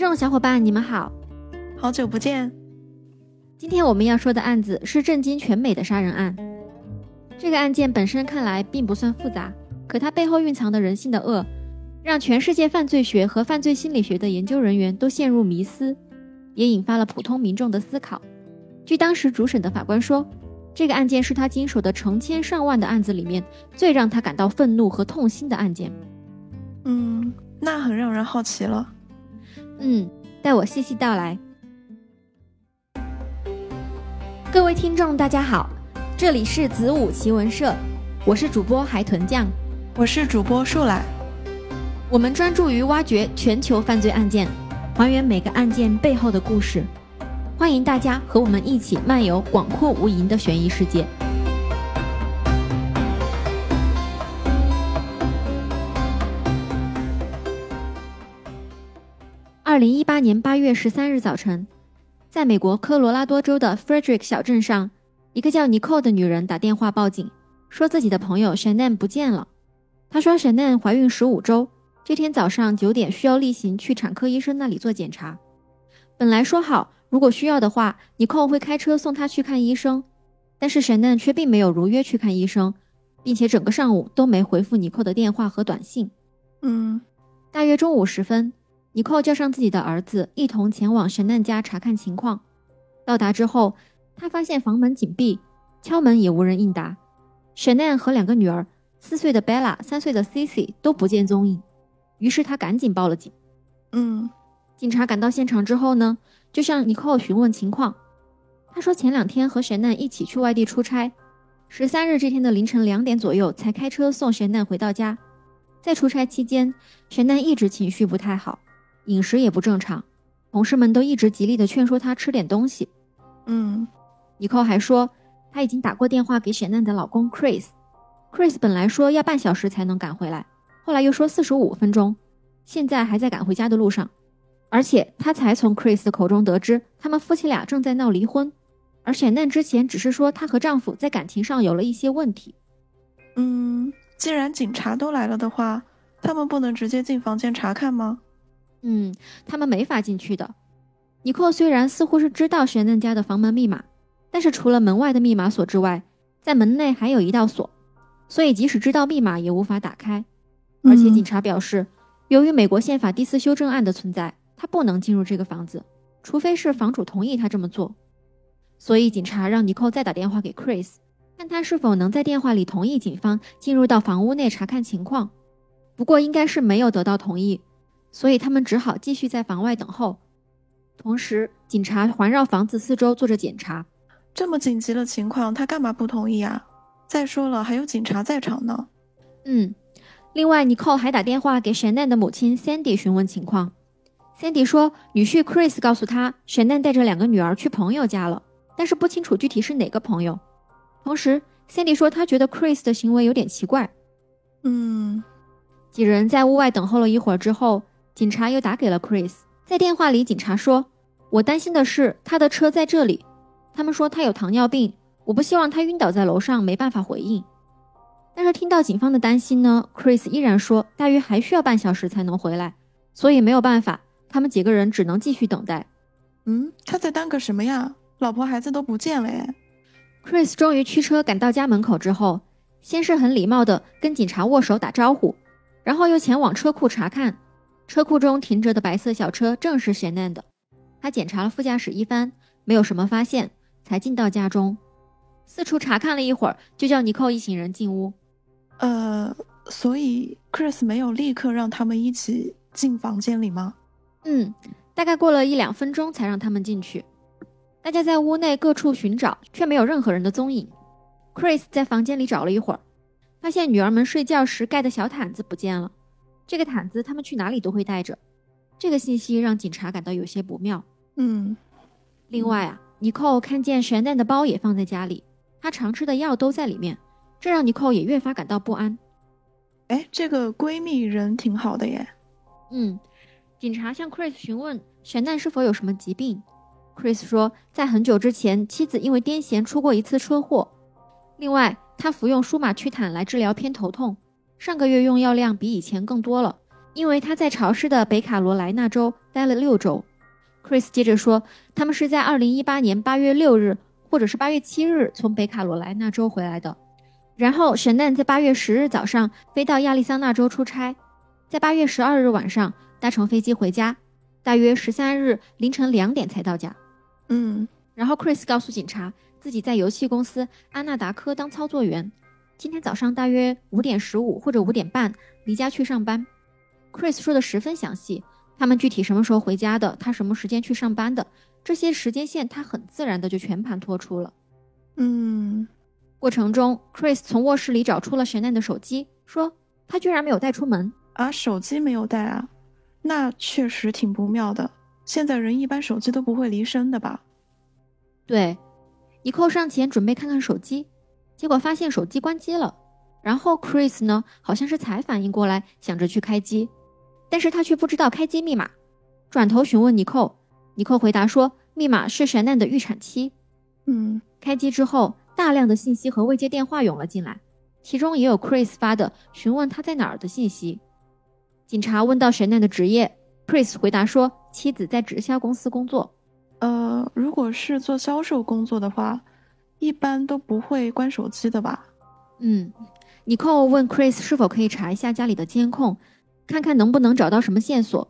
众小伙伴，你们好，好久不见。今天我们要说的案子是震惊全美的杀人案。这个案件本身看来并不算复杂，可它背后蕴藏的人性的恶，让全世界犯罪学和犯罪心理学的研究人员都陷入迷思，也引发了普通民众的思考。据当时主审的法官说，这个案件是他经手的成千上万的案子里面最让他感到愤怒和痛心的案件。嗯，那很让人好奇了。嗯，待我细细道来。各位听众，大家好，这里是子午奇闻社，我是主播海豚酱，我是主播树懒。我们专注于挖掘全球犯罪案件，还原每个案件背后的故事。欢迎大家和我们一起漫游广阔无垠的悬疑世界。二零一八年八月十三日早晨，在美国科罗拉多州的 Frederick 小镇上，一个叫尼寇的女人打电话报警，说自己的朋友 Shannon 不见了。她说，Shannon 怀孕十五周，这天早上九点需要例行去产科医生那里做检查。本来说好，如果需要的话，尼寇会开车送她去看医生，但是 Shannon 却并没有如约去看医生，并且整个上午都没回复尼寇的电话和短信。嗯，大约中午时分。尼寇叫上自己的儿子，一同前往神难家查看情况。到达之后，他发现房门紧闭，敲门也无人应答。神难和两个女儿，四岁的 Bella、三岁的 Cici 都不见踪影。于是他赶紧报了警。嗯，警察赶到现场之后呢，就向尼寇询问情况。他说前两天和神难一起去外地出差，十三日这天的凌晨两点左右才开车送神难回到家。在出差期间，神难一直情绪不太好。饮食也不正常，同事们都一直极力的劝说他吃点东西。嗯，尼寇还说他已经打过电话给雪奈的老公 Chris，Chris 本来说要半小时才能赶回来，后来又说四十五分钟，现在还在赶回家的路上。而且他才从 Chris 的口中得知，他们夫妻俩正在闹离婚，而雪奈之前只是说她和丈夫在感情上有了一些问题。嗯，既然警察都来了的话，他们不能直接进房间查看吗？嗯，他们没法进去的。尼寇虽然似乎是知道神嫩家的房门密码，但是除了门外的密码锁之外，在门内还有一道锁，所以即使知道密码也无法打开。而且警察表示，由于美国宪法第四修正案的存在，他不能进入这个房子，除非是房主同意他这么做。所以警察让尼寇再打电话给 Chris，看他是否能在电话里同意警方进入到房屋内查看情况。不过应该是没有得到同意。所以他们只好继续在房外等候，同时警察环绕房子四周做着检查。这么紧急的情况，他干嘛不同意啊？再说了，还有警察在场呢。嗯，另外，尼寇还打电话给 Shannon 的母亲 Sandy 询问情况。Sandy 说，女婿 Chris 告诉他，Shannon 带着两个女儿去朋友家了，但是不清楚具体是哪个朋友。同时，Sandy 说他觉得 Chris 的行为有点奇怪。嗯，几人在屋外等候了一会儿之后。警察又打给了 Chris，在电话里，警察说：“我担心的是他的车在这里。他们说他有糖尿病，我不希望他晕倒在楼上，没办法回应。”但是听到警方的担心呢，Chris 依然说大约还需要半小时才能回来，所以没有办法，他们几个人只能继续等待。嗯，他在耽搁什么呀？老婆孩子都不见了耶！Chris 终于驱车赶到家门口之后，先是很礼貌的跟警察握手打招呼，然后又前往车库查看。车库中停着的白色小车正是贤奈的。他检查了副驾驶一番，没有什么发现，才进到家中，四处查看了一会儿，就叫尼寇一行人进屋。呃，所以 Chris 没有立刻让他们一起进房间里吗？嗯，大概过了一两分钟才让他们进去。大家在屋内各处寻找，却没有任何人的踪影。Chris 在房间里找了一会儿，发现女儿们睡觉时盖的小毯子不见了。这个毯子他们去哪里都会带着，这个信息让警察感到有些不妙。嗯，另外啊，尼寇看见玄蛋的包也放在家里，他常吃的药都在里面，这让尼寇也越发感到不安。哎，这个闺蜜人挺好的耶。嗯，警察向 Chris 询问玄蛋是否有什么疾病，Chris 说在很久之前妻子因为癫痫出过一次车祸，另外他服用舒马曲坦来治疗偏头痛。上个月用药量比以前更多了，因为他在潮湿的北卡罗来纳州待了六周。Chris 接着说，他们是在2018年8月6日或者是8月7日从北卡罗来纳州回来的。然后神奈在8月10日早上飞到亚利桑那州出差，在8月12日晚上搭乘飞机回家，大约13日凌晨两点才到家。嗯，然后 Chris 告诉警察，自己在游戏公司阿纳达科当操作员，今天早上大约五点十五或者五点半离家去上班。Chris 说的十分详细，他们具体什么时候回家的，他什么时间去上班的，这些时间线他很自然的就全盘托出了。嗯，过程中，Chris 从卧室里找出了神奈的手机，说他居然没有带出门。啊，手机没有带啊，那确实挺不妙的。现在人一般手机都不会离身的吧？对，尼寇上前准备看看手机，结果发现手机关机了。然后 Chris 呢，好像是才反应过来，想着去开机，但是他却不知道开机密码，转头询问尼寇，尼寇回答说密码是神奈的预产期。嗯，开机之后，大量的信息和未接电话涌了进来，其中也有 Chris 发的询问他在哪儿的信息。警察问到神奈的职业，Chris 回答说妻子在直销公司工作。呃，如果是做销售工作的话，一般都不会关手机的吧？嗯。尼寇问 Chris 是否可以查一下家里的监控，看看能不能找到什么线索。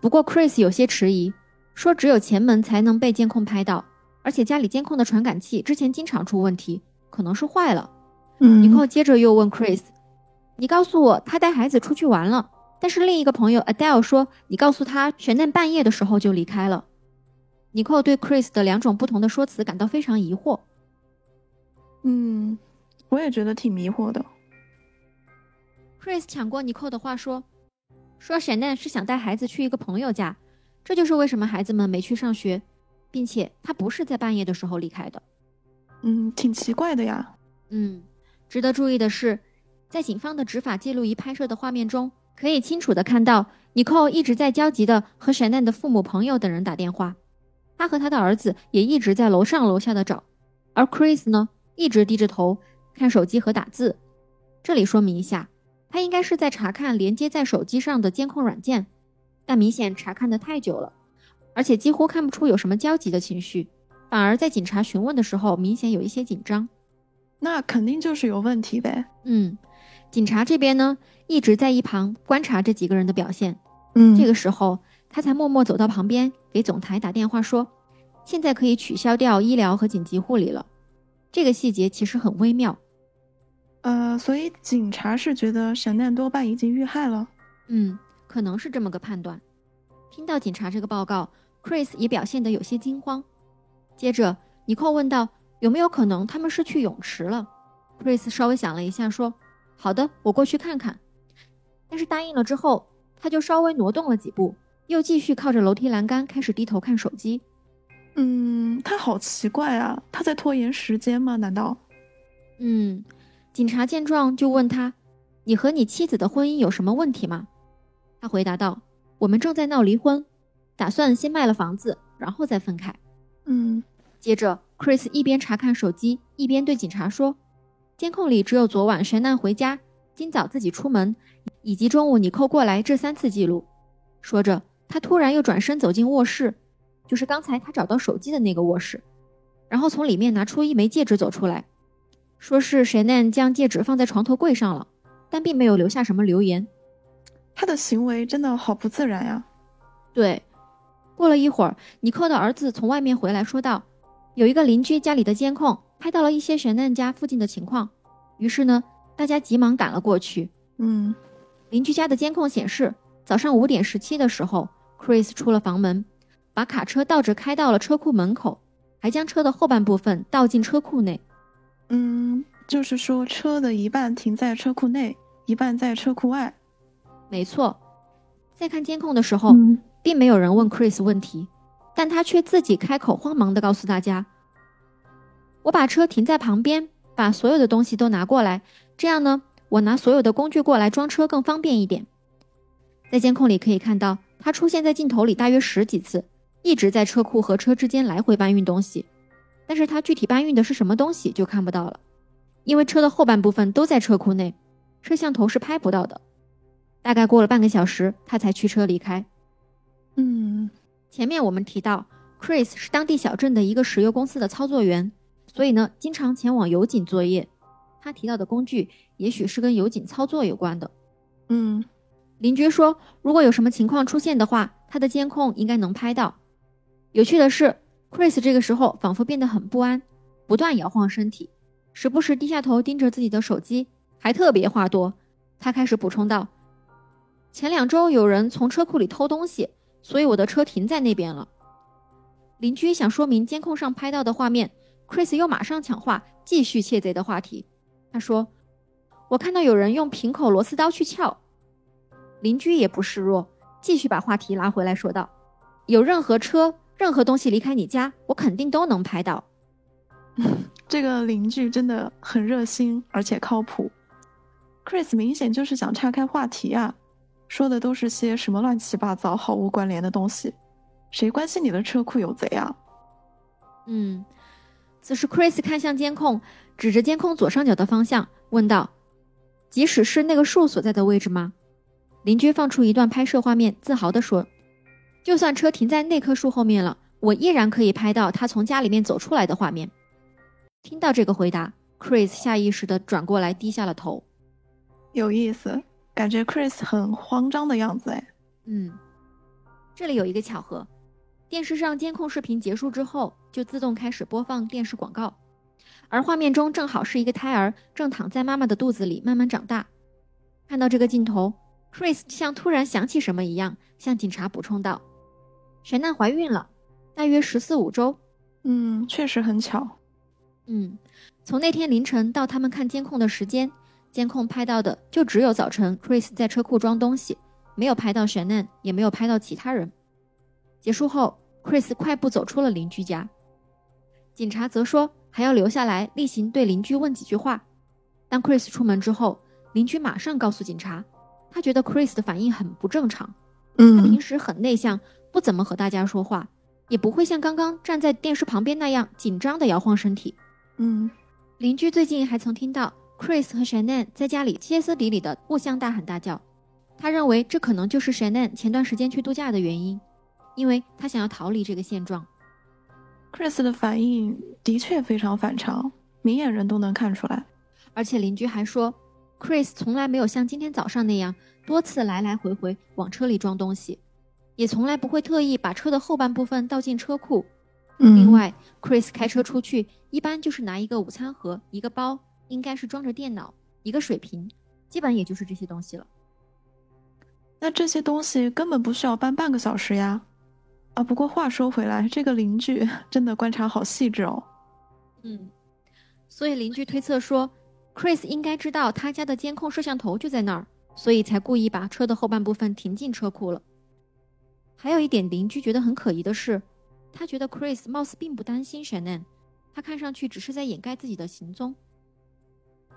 不过 Chris 有些迟疑，说只有前门才能被监控拍到，而且家里监控的传感器之前经常出问题，可能是坏了。嗯，尼寇接着又问 Chris：“ 你告诉我他带孩子出去玩了，但是另一个朋友 Adele 说你告诉他悬念半夜的时候就离开了。”尼寇对 Chris 的两种不同的说辞感到非常疑惑。嗯，我也觉得挺迷惑的。Chris 抢过尼寇的话说：“说 Shannon 是想带孩子去一个朋友家，这就是为什么孩子们没去上学，并且他不是在半夜的时候离开的。”嗯，挺奇怪的呀。嗯，值得注意的是，在警方的执法记录仪拍摄的画面中，可以清楚的看到尼寇一直在焦急的和 Shannon 的父母、朋友等人打电话，他和他的儿子也一直在楼上楼下的找，而 Chris 呢，一直低着头看手机和打字。这里说明一下。他应该是在查看连接在手机上的监控软件，但明显查看的太久了，而且几乎看不出有什么焦急的情绪，反而在警察询问的时候明显有一些紧张。那肯定就是有问题呗。嗯，警察这边呢一直在一旁观察这几个人的表现。嗯，这个时候他才默默走到旁边给总台打电话说：“现在可以取消掉医疗和紧急护理了。”这个细节其实很微妙。呃，所以警察是觉得闪电多半已经遇害了。嗯，可能是这么个判断。听到警察这个报告，Chris 也表现得有些惊慌。接着，尼寇问道：“有没有可能他们是去泳池了？”Chris 稍微想了一下，说：“好的，我过去看看。”但是答应了之后，他就稍微挪动了几步，又继续靠着楼梯栏杆开始低头看手机。嗯，他好奇怪啊，他在拖延时间吗？难道？嗯。警察见状就问他：“你和你妻子的婚姻有什么问题吗？”他回答道：“我们正在闹离婚，打算先卖了房子，然后再分开。”嗯。接着，Chris 一边查看手机，一边对警察说：“监控里只有昨晚神难回家，今早自己出门，以及中午你扣过来这三次记录。”说着，他突然又转身走进卧室，就是刚才他找到手机的那个卧室，然后从里面拿出一枚戒指走出来。说是 Shannon 将戒指放在床头柜上了，但并没有留下什么留言。他的行为真的好不自然呀。对，过了一会儿，尼克的儿子从外面回来说道：“有一个邻居家里的监控拍到了一些 Shannon 家附近的情况。”于是呢，大家急忙赶了过去。嗯，邻居家的监控显示，早上五点十七的时候，Chris 出了房门，把卡车倒着开到了车库门口，还将车的后半部分倒进车库内。嗯，就是说车的一半停在车库内，一半在车库外。没错，在看监控的时候，并没有人问 Chris 问题，但他却自己开口，慌忙的告诉大家：“我把车停在旁边，把所有的东西都拿过来，这样呢，我拿所有的工具过来装车更方便一点。”在监控里可以看到，他出现在镜头里大约十几次，一直在车库和车之间来回搬运东西。但是他具体搬运的是什么东西就看不到了，因为车的后半部分都在车库内，摄像头是拍不到的。大概过了半个小时，他才驱车离开。嗯，前面我们提到，Chris 是当地小镇的一个石油公司的操作员，所以呢，经常前往油井作业。他提到的工具，也许是跟油井操作有关的。嗯，邻居说，如果有什么情况出现的话，他的监控应该能拍到。有趣的是，Chris 这个时候仿佛变得很不安，不断摇晃身体，时不时低下头盯着自己的手机，还特别话多。他开始补充道：“前两周有人从车库里偷东西，所以我的车停在那边了。”邻居想说明监控上拍到的画面，Chris 又马上抢话，继续窃贼的话题。他说：“我看到有人用平口螺丝刀去撬。”邻居也不示弱，继续把话题拉回来说道：“有任何车、任何东西离开你家，我肯定都能拍到。”这个邻居真的很热心，而且靠谱。Chris 明显就是想岔开话题啊，说的都是些什么乱七八糟、毫无关联的东西，谁关心你的车库有贼啊？嗯，此时 Chris 看向监控，指着监控左上角的方向问道：“即使是那个树所在的位置吗？”邻居放出一段拍摄画面，自豪地说：“就算车停在那棵树后面了，我依然可以拍到他从家里面走出来的画面。”听到这个回答，Chris 下意识地转过来，低下了头。有意思，感觉 Chris 很慌张的样子哎。嗯，这里有一个巧合，电视上监控视频结束之后，就自动开始播放电视广告，而画面中正好是一个胎儿正躺在妈妈的肚子里慢慢长大。看到这个镜头。Chris 像突然想起什么一样，向警察补充道：“沈娜怀孕了，大约十四五周。嗯，确实很巧。嗯，从那天凌晨到他们看监控的时间，监控拍到的就只有早晨 Chris 在车库装东西，没有拍到沈娜，也没有拍到其他人。结束后，Chris 快步走出了邻居家，警察则说还要留下来例行对邻居问几句话。当 Chris 出门之后，邻居马上告诉警察。”他觉得 Chris 的反应很不正常。嗯，他平时很内向，不怎么和大家说话，也不会像刚刚站在电视旁边那样紧张的摇晃身体。嗯，邻居最近还曾听到 Chris 和 Shannon 在家里歇斯底里的互相大喊大叫。他认为这可能就是 Shannon 前段时间去度假的原因，因为他想要逃离这个现状。Chris 的反应的确非常反常，明眼人都能看出来。而且邻居还说。Chris 从来没有像今天早上那样多次来来回回往车里装东西，也从来不会特意把车的后半部分倒进车库。另外，Chris 开车出去一般就是拿一个午餐盒、一个包，应该是装着电脑、一个水瓶，基本也就是这些东西了。那这些东西根本不需要搬半个小时呀！啊，不过话说回来，这个邻居真的观察好细致哦。嗯，所以邻居推测说。Chris 应该知道他家的监控摄像头就在那儿，所以才故意把车的后半部分停进车库了。还有一点，邻居觉得很可疑的是，他觉得 Chris 貌似并不担心 Shannon，他看上去只是在掩盖自己的行踪。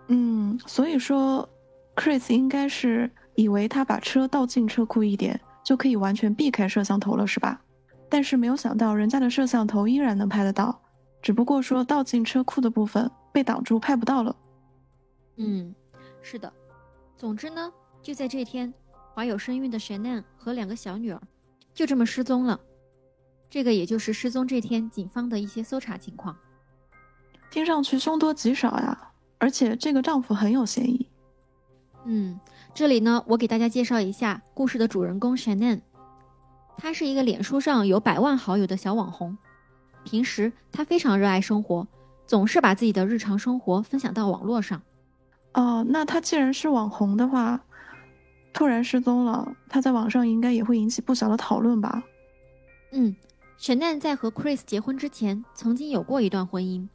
嗯，所以说，Chris 应该是以为他把车倒进车库一点，就可以完全避开摄像头了，是吧？但是没有想到，人家的摄像头依然能拍得到，只不过说倒进车库的部分被挡住，拍不到了。嗯，是的。总之呢，就在这天，怀有身孕的 Shannon 和两个小女儿就这么失踪了。这个也就是失踪这天警方的一些搜查情况。听上去凶多吉少呀，而且这个丈夫很有嫌疑。嗯，这里呢，我给大家介绍一下故事的主人公 Shannon。他是一个脸书上有百万好友的小网红，平时他非常热爱生活，总是把自己的日常生活分享到网络上。哦，那他既然是网红的话，突然失踪了，他在网上应该也会引起不小的讨论吧？嗯，Shannon 在和 Chris 结婚之前，曾经有过一段婚姻，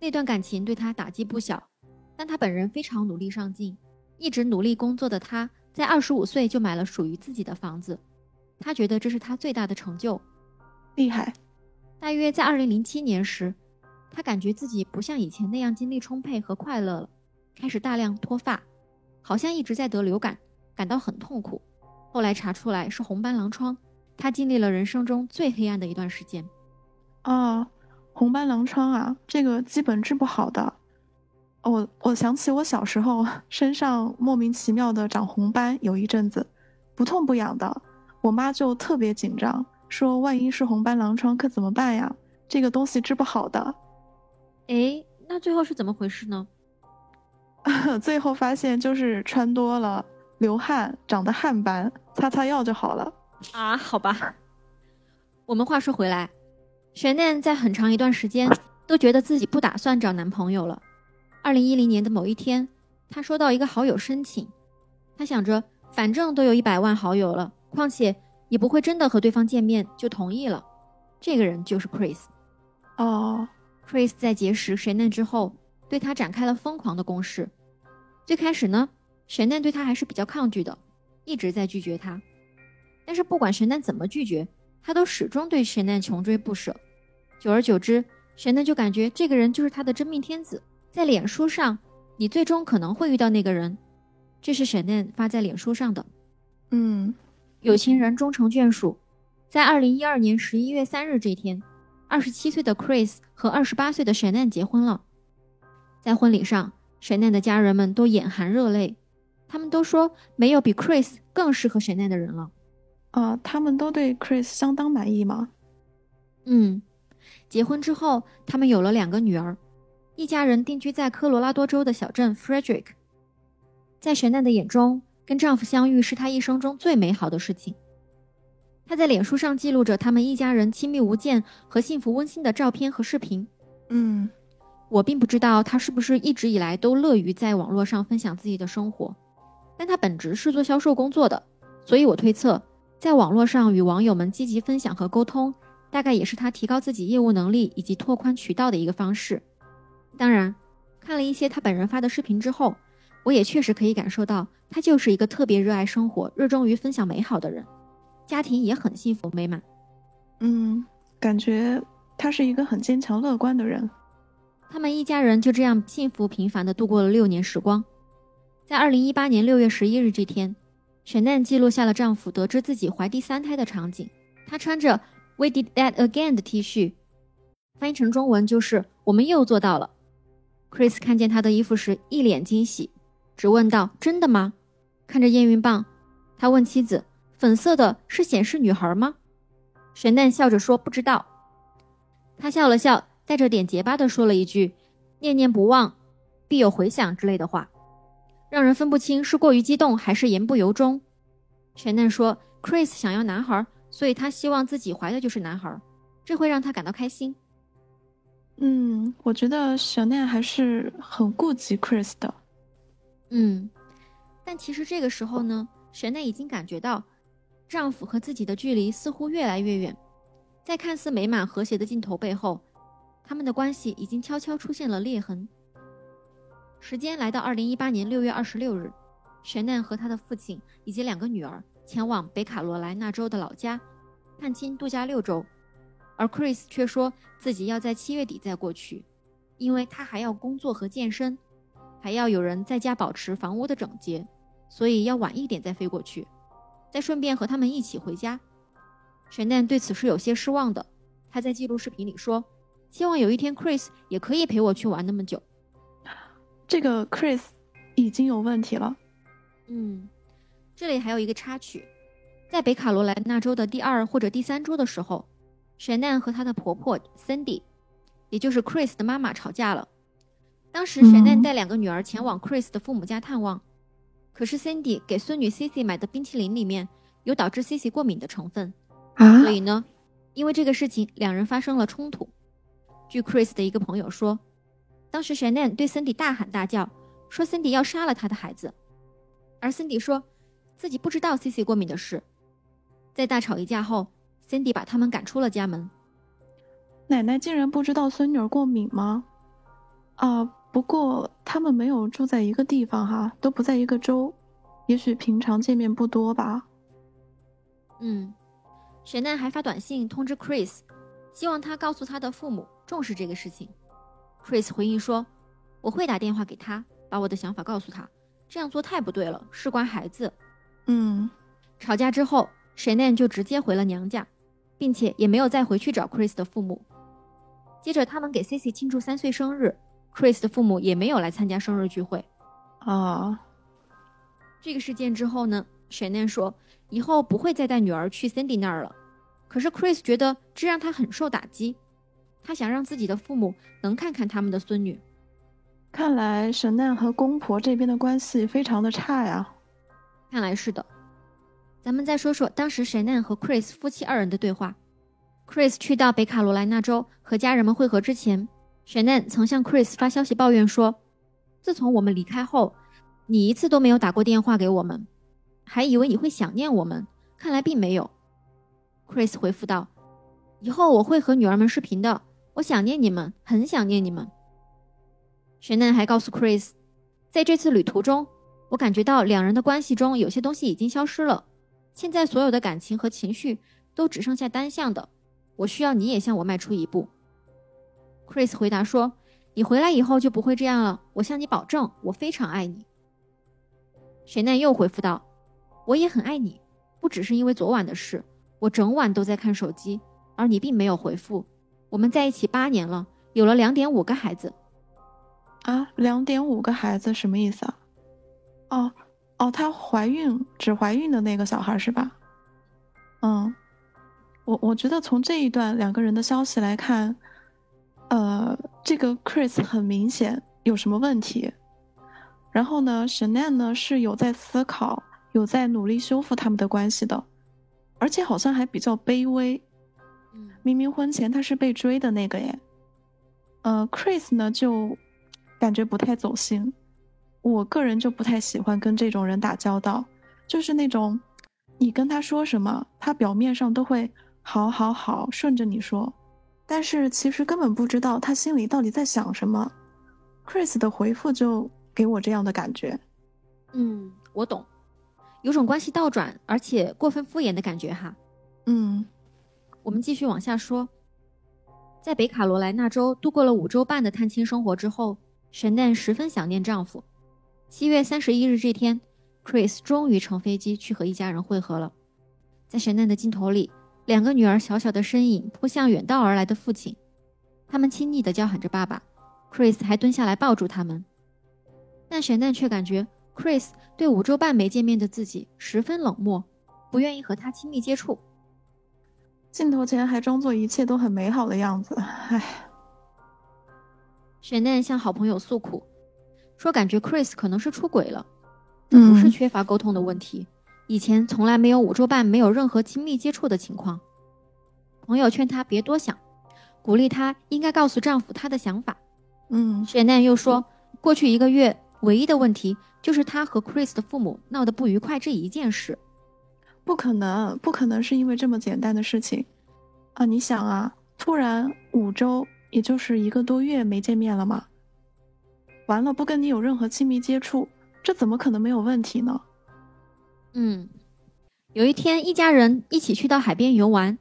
那段感情对他打击不小，但他本人非常努力上进，一直努力工作的他，在二十五岁就买了属于自己的房子，他觉得这是他最大的成就，厉害。大约在二零零七年时，他感觉自己不像以前那样精力充沛和快乐了。开始大量脱发，好像一直在得流感，感到很痛苦。后来查出来是红斑狼疮，他经历了人生中最黑暗的一段时间。啊，红斑狼疮啊，这个基本治不好的。我我想起我小时候身上莫名其妙的长红斑，有一阵子不痛不痒的，我妈就特别紧张，说万一是红斑狼疮可怎么办呀？这个东西治不好的。哎，那最后是怎么回事呢？最后发现就是穿多了，流汗长的汗斑，擦擦药就好了。啊，好吧。我们话说回来，Shannon 在很长一段时间都觉得自己不打算找男朋友了。二零一零年的某一天，她收到一个好友申请，她想着反正都有一百万好友了，况且也不会真的和对方见面，就同意了。这个人就是 Chris。哦，Chris 在结识 Shannon 之后，对他展开了疯狂的攻势。最开始呢，Shannon 对他还是比较抗拒的，一直在拒绝他。但是不管 Shannon 怎么拒绝，他都始终对 Shannon 穷追不舍。久而久之，Shannon 就感觉这个人就是他的真命天子。在脸书上，你最终可能会遇到那个人。这是 Shannon 发在脸书上的。嗯，有情人终成眷属。在二零一二年十一月三日这天，二十七岁的 Chris 和二十八岁的 Shannon 结婚了。在婚礼上，Shannon 的家人们都眼含热泪，他们都说没有比 Chris 更适合 Shannon 的人了。啊，他们都对 Chris 相当满意吗？嗯，结婚之后，他们有了两个女儿。一家人定居在科罗拉多州的小镇 Frederick。在神奈的眼中，跟丈夫相遇是她一生中最美好的事情。她在脸书上记录着他们一家人亲密无间和幸福温馨的照片和视频。嗯，我并不知道她是不是一直以来都乐于在网络上分享自己的生活，但他本职是做销售工作的，所以我推测，在网络上与网友们积极分享和沟通，大概也是他提高自己业务能力以及拓宽渠道的一个方式。当然，看了一些他本人发的视频之后，我也确实可以感受到，他就是一个特别热爱生活、热衷于分享美好的人，家庭也很幸福美满。嗯，感觉他是一个很坚强乐观的人。他们一家人就这样幸福平凡的度过了六年时光。在二零一八年六月十一日这天，沈奈记录下了丈夫得知自己怀第三胎的场景。她穿着 "We did that again" 的 T 恤，翻译成中文就是“我们又做到了”。Chris 看见他的衣服时，一脸惊喜，只问道：“真的吗？”看着验孕棒，他问妻子：“粉色的是显示女孩吗？”神蛋笑着说：“不知道。”他笑了笑，带着点结巴的说了一句：“念念不忘，必有回响”之类的话，让人分不清是过于激动还是言不由衷。神蛋说：“Chris 想要男孩，所以他希望自己怀的就是男孩，这会让他感到开心。”嗯，我觉得小奈还是很顾及 Chris 的。嗯，但其实这个时候呢，神奈已经感觉到丈夫和自己的距离似乎越来越远，在看似美满和谐的镜头背后，他们的关系已经悄悄出现了裂痕。时间来到二零一八年六月二十六日，神奈和他的父亲以及两个女儿前往北卡罗来纳州的老家探亲度假六周。而 Chris 却说自己要在七月底再过去，因为他还要工作和健身，还要有人在家保持房屋的整洁，所以要晚一点再飞过去，再顺便和他们一起回家。神奈对此是有些失望的，他在记录视频里说：“希望有一天 Chris 也可以陪我去玩那么久。”这个 Chris 已经有问题了。嗯，这里还有一个插曲，在北卡罗来纳州的第二或者第三周的时候。Shannon 和她的婆婆 Cindy，也就是 Chris 的妈妈吵架了。当时 Shannon 带两个女儿前往 Chris 的父母家探望，可是 Cindy 给孙女 Cici 买的冰淇淋里面有导致 Cici 过敏的成分，所以呢，因为这个事情两人发生了冲突。据 Chris 的一个朋友说，当时 Shannon 对 Cindy 大喊大叫，说 Cindy 要杀了他的孩子，而 Cindy 说自己不知道 Cici 过敏的事。在大吵一架后。Cindy 把他们赶出了家门。奶奶竟然不知道孙女儿过敏吗？啊，不过他们没有住在一个地方哈，都不在一个州，也许平常见面不多吧。嗯，雪奈还发短信通知 Chris，希望他告诉他的父母重视这个事情。Chris 回应说：“我会打电话给他，把我的想法告诉他。这样做太不对了，事关孩子。”嗯，吵架之后，雪奈就直接回了娘家。并且也没有再回去找 Chris 的父母。接着，他们给 Cici 庆祝三岁生日 Chris 的父母也没有来参加生日聚会。哦，这个事件之后呢，Shannon 说以后不会再带女儿去 Cindy 那儿了。可是 Chris 觉得这让他很受打击，他想让自己的父母能看看他们的孙女。看来沈奈和公婆这边的关系非常的差呀。看来是的。咱们再说说当时 Shannon 和 Chris 夫妻二人的对话。Chris 去到北卡罗来纳州和家人们会合之前，Shannon 曾向 Chris 发消息抱怨说：“自从我们离开后，你一次都没有打过电话给我们，还以为你会想念我们，看来并没有。” Chris 回复道：“以后我会和女儿们视频的，我想念你们，很想念你们。”雪奈还告诉 Chris，在这次旅途中，我感觉到两人的关系中有些东西已经消失了，现在所有的感情和情绪都只剩下单向的。我需要你也向我迈出一步。Chris 回答说：“你回来以后就不会这样了，我向你保证，我非常爱你。”雪奈又回复道：“我也很爱你，不只是因为昨晚的事，我整晚都在看手机，而你并没有回复。我们在一起八年了，有了两点五个孩子。”啊，两点五个孩子什么意思啊？哦哦，她怀孕只怀孕的那个小孩是吧？嗯。我我觉得从这一段两个人的消息来看，呃，这个 Chris 很明显有什么问题，然后呢，Shane 呢是有在思考，有在努力修复他们的关系的，而且好像还比较卑微。嗯，明明婚前他是被追的那个耶，呃，Chris 呢就感觉不太走心，我个人就不太喜欢跟这种人打交道，就是那种你跟他说什么，他表面上都会。好，好，好，顺着你说，但是其实根本不知道他心里到底在想什么。Chris 的回复就给我这样的感觉。嗯，我懂，有种关系倒转而且过分敷衍的感觉哈。嗯，我们继续往下说，在北卡罗来纳州度过了五周半的探亲生活之后，神奈十分想念丈夫。七月三十一日这天，Chris 终于乘飞机去和一家人会合了。在神奈的镜头里。两个女儿小小的身影扑向远道而来的父亲，他们亲昵地叫喊着“爸爸”。Chris 还蹲下来抱住他们，但沈奈却感觉 Chris 对五周半没见面的自己十分冷漠，不愿意和他亲密接触。镜头前还装作一切都很美好的样子，唉。沈奈向好朋友诉苦，说感觉 Chris 可能是出轨了，这不是缺乏沟通的问题。以前从来没有五周半没有任何亲密接触的情况。朋友劝她别多想，鼓励她应该告诉丈夫她的想法。嗯，雪奈又说，过去一个月唯一的问题就是她和 Chris 的父母闹得不愉快这一件事。不可能，不可能是因为这么简单的事情啊！你想啊，突然五周，也就是一个多月没见面了嘛？完了，不跟你有任何亲密接触，这怎么可能没有问题呢？嗯，有一天，一家人一起去到海边游玩。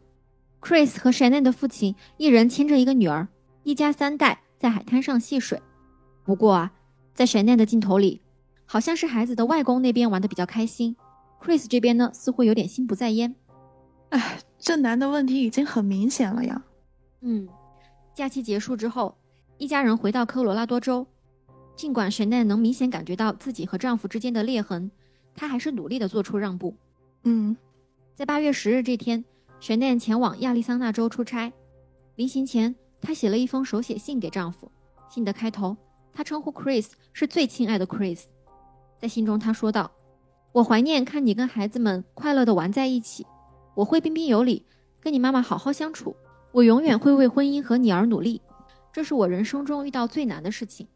Chris 和 Shannon 的父亲一人牵着一个女儿，一家三代在海滩上戏水。不过啊，在 Shannon 的镜头里，好像是孩子的外公那边玩的比较开心，Chris 这边呢，似乎有点心不在焉。哎，这男的问题已经很明显了呀。嗯，假期结束之后，一家人回到科罗拉多州。尽管 Shannon 能明显感觉到自己和丈夫之间的裂痕。她还是努力的做出让步。嗯，在八月十日这天，神奈前往亚利桑那州出差。临行前，她写了一封手写信给丈夫。信的开头，她称呼 Chris 是最亲爱的 Chris。在信中，她说道：“我怀念看你跟孩子们快乐的玩在一起。我会彬彬有礼，跟你妈妈好好相处。我永远会为婚姻和你而努力。这是我人生中遇到最难的事情，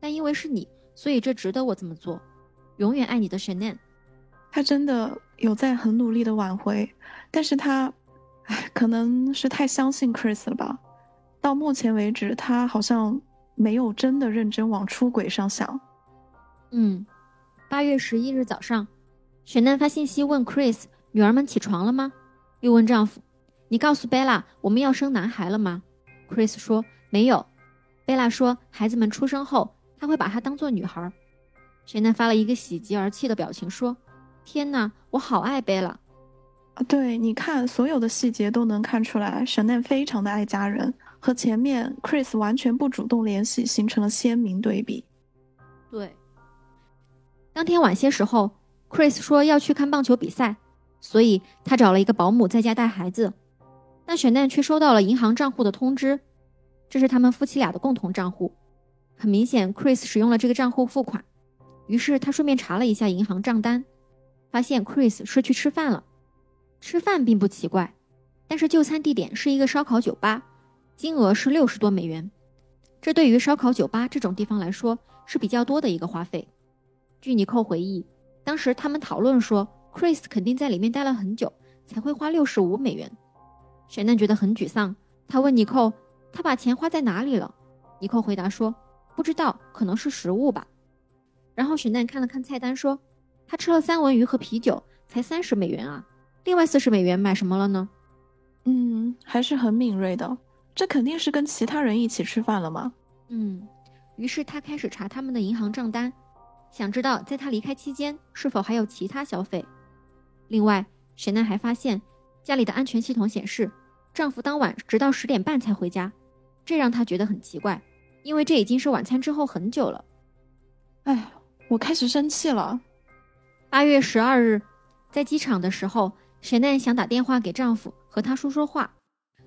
但因为是你，所以这值得我这么做。永远爱你的 Shannon。”他真的有在很努力的挽回，但是他，唉，可能是太相信 Chris 了吧。到目前为止，他好像没有真的认真往出轨上想。嗯，八月十一日早上，雪奈发信息问 Chris：“ 女儿们起床了吗？”又问丈夫：“你告诉 Bella 我们要生男孩了吗？”Chris 说：“没有。”Bella 说：“孩子们出生后，他会把她当做女孩。”沈奈发了一个喜极而泣的表情说。天哪，我好爱贝拉啊！对，你看，所有的细节都能看出来，沈奈非常的爱家人，和前面 Chris 完全不主动联系形成了鲜明对比。对，当天晚些时候，Chris 说要去看棒球比赛，所以他找了一个保姆在家带孩子。但雪奈却收到了银行账户的通知，这是他们夫妻俩的共同账户。很明显，Chris 使用了这个账户付款。于是他顺便查了一下银行账单，发现 Chris 是去吃饭了。吃饭并不奇怪，但是就餐地点是一个烧烤酒吧，金额是六十多美元。这对于烧烤酒吧这种地方来说是比较多的一个花费。据尼寇回忆，当时他们讨论说，Chris 肯定在里面待了很久，才会花六十五美元。沈奈觉得很沮丧，他问尼寇：“他把钱花在哪里了？”尼寇回答说：“不知道，可能是食物吧。”然后沈奈看了看菜单，说：“他吃了三文鱼和啤酒，才三十美元啊！另外四十美元买什么了呢？”嗯，还是很敏锐的。这肯定是跟其他人一起吃饭了吗？嗯。于是他开始查他们的银行账单，想知道在他离开期间是否还有其他消费。另外，沈奈还发现。家里的安全系统显示，丈夫当晚直到十点半才回家，这让她觉得很奇怪，因为这已经是晚餐之后很久了。哎，我开始生气了。八月十二日，在机场的时候，沈奈想打电话给丈夫和他说说话，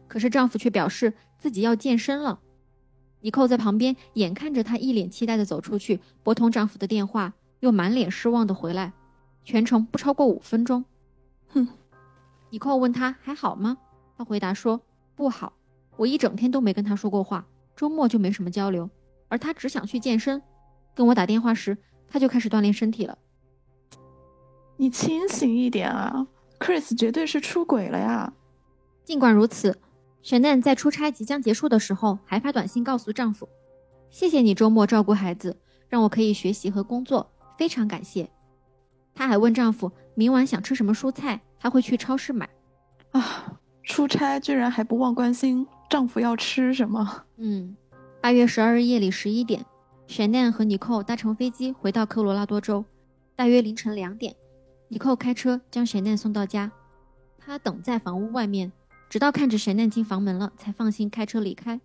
可是丈夫却表示自己要健身了。尼寇在旁边眼看着她一脸期待的走出去，拨通丈夫的电话，又满脸失望的回来，全程不超过五分钟。哼。尼寇问他还好吗？他回答说不好。我一整天都没跟他说过话，周末就没什么交流，而他只想去健身。跟我打电话时，他就开始锻炼身体了。你清醒一点啊，Chris 绝对是出轨了呀！尽管如此，雪奈在出差即将结束的时候，还发短信告诉丈夫：“谢谢你周末照顾孩子，让我可以学习和工作，非常感谢。”她还问丈夫明晚想吃什么蔬菜。她会去超市买，啊，出差居然还不忘关心丈夫要吃什么。嗯，八月十二日夜里十一点，雪奈和尼寇搭乘飞机回到科罗拉多州。大约凌晨两点，尼寇开车将雪奈送到家，他等在房屋外面，直到看着雪奈进房门了，才放心开车离开。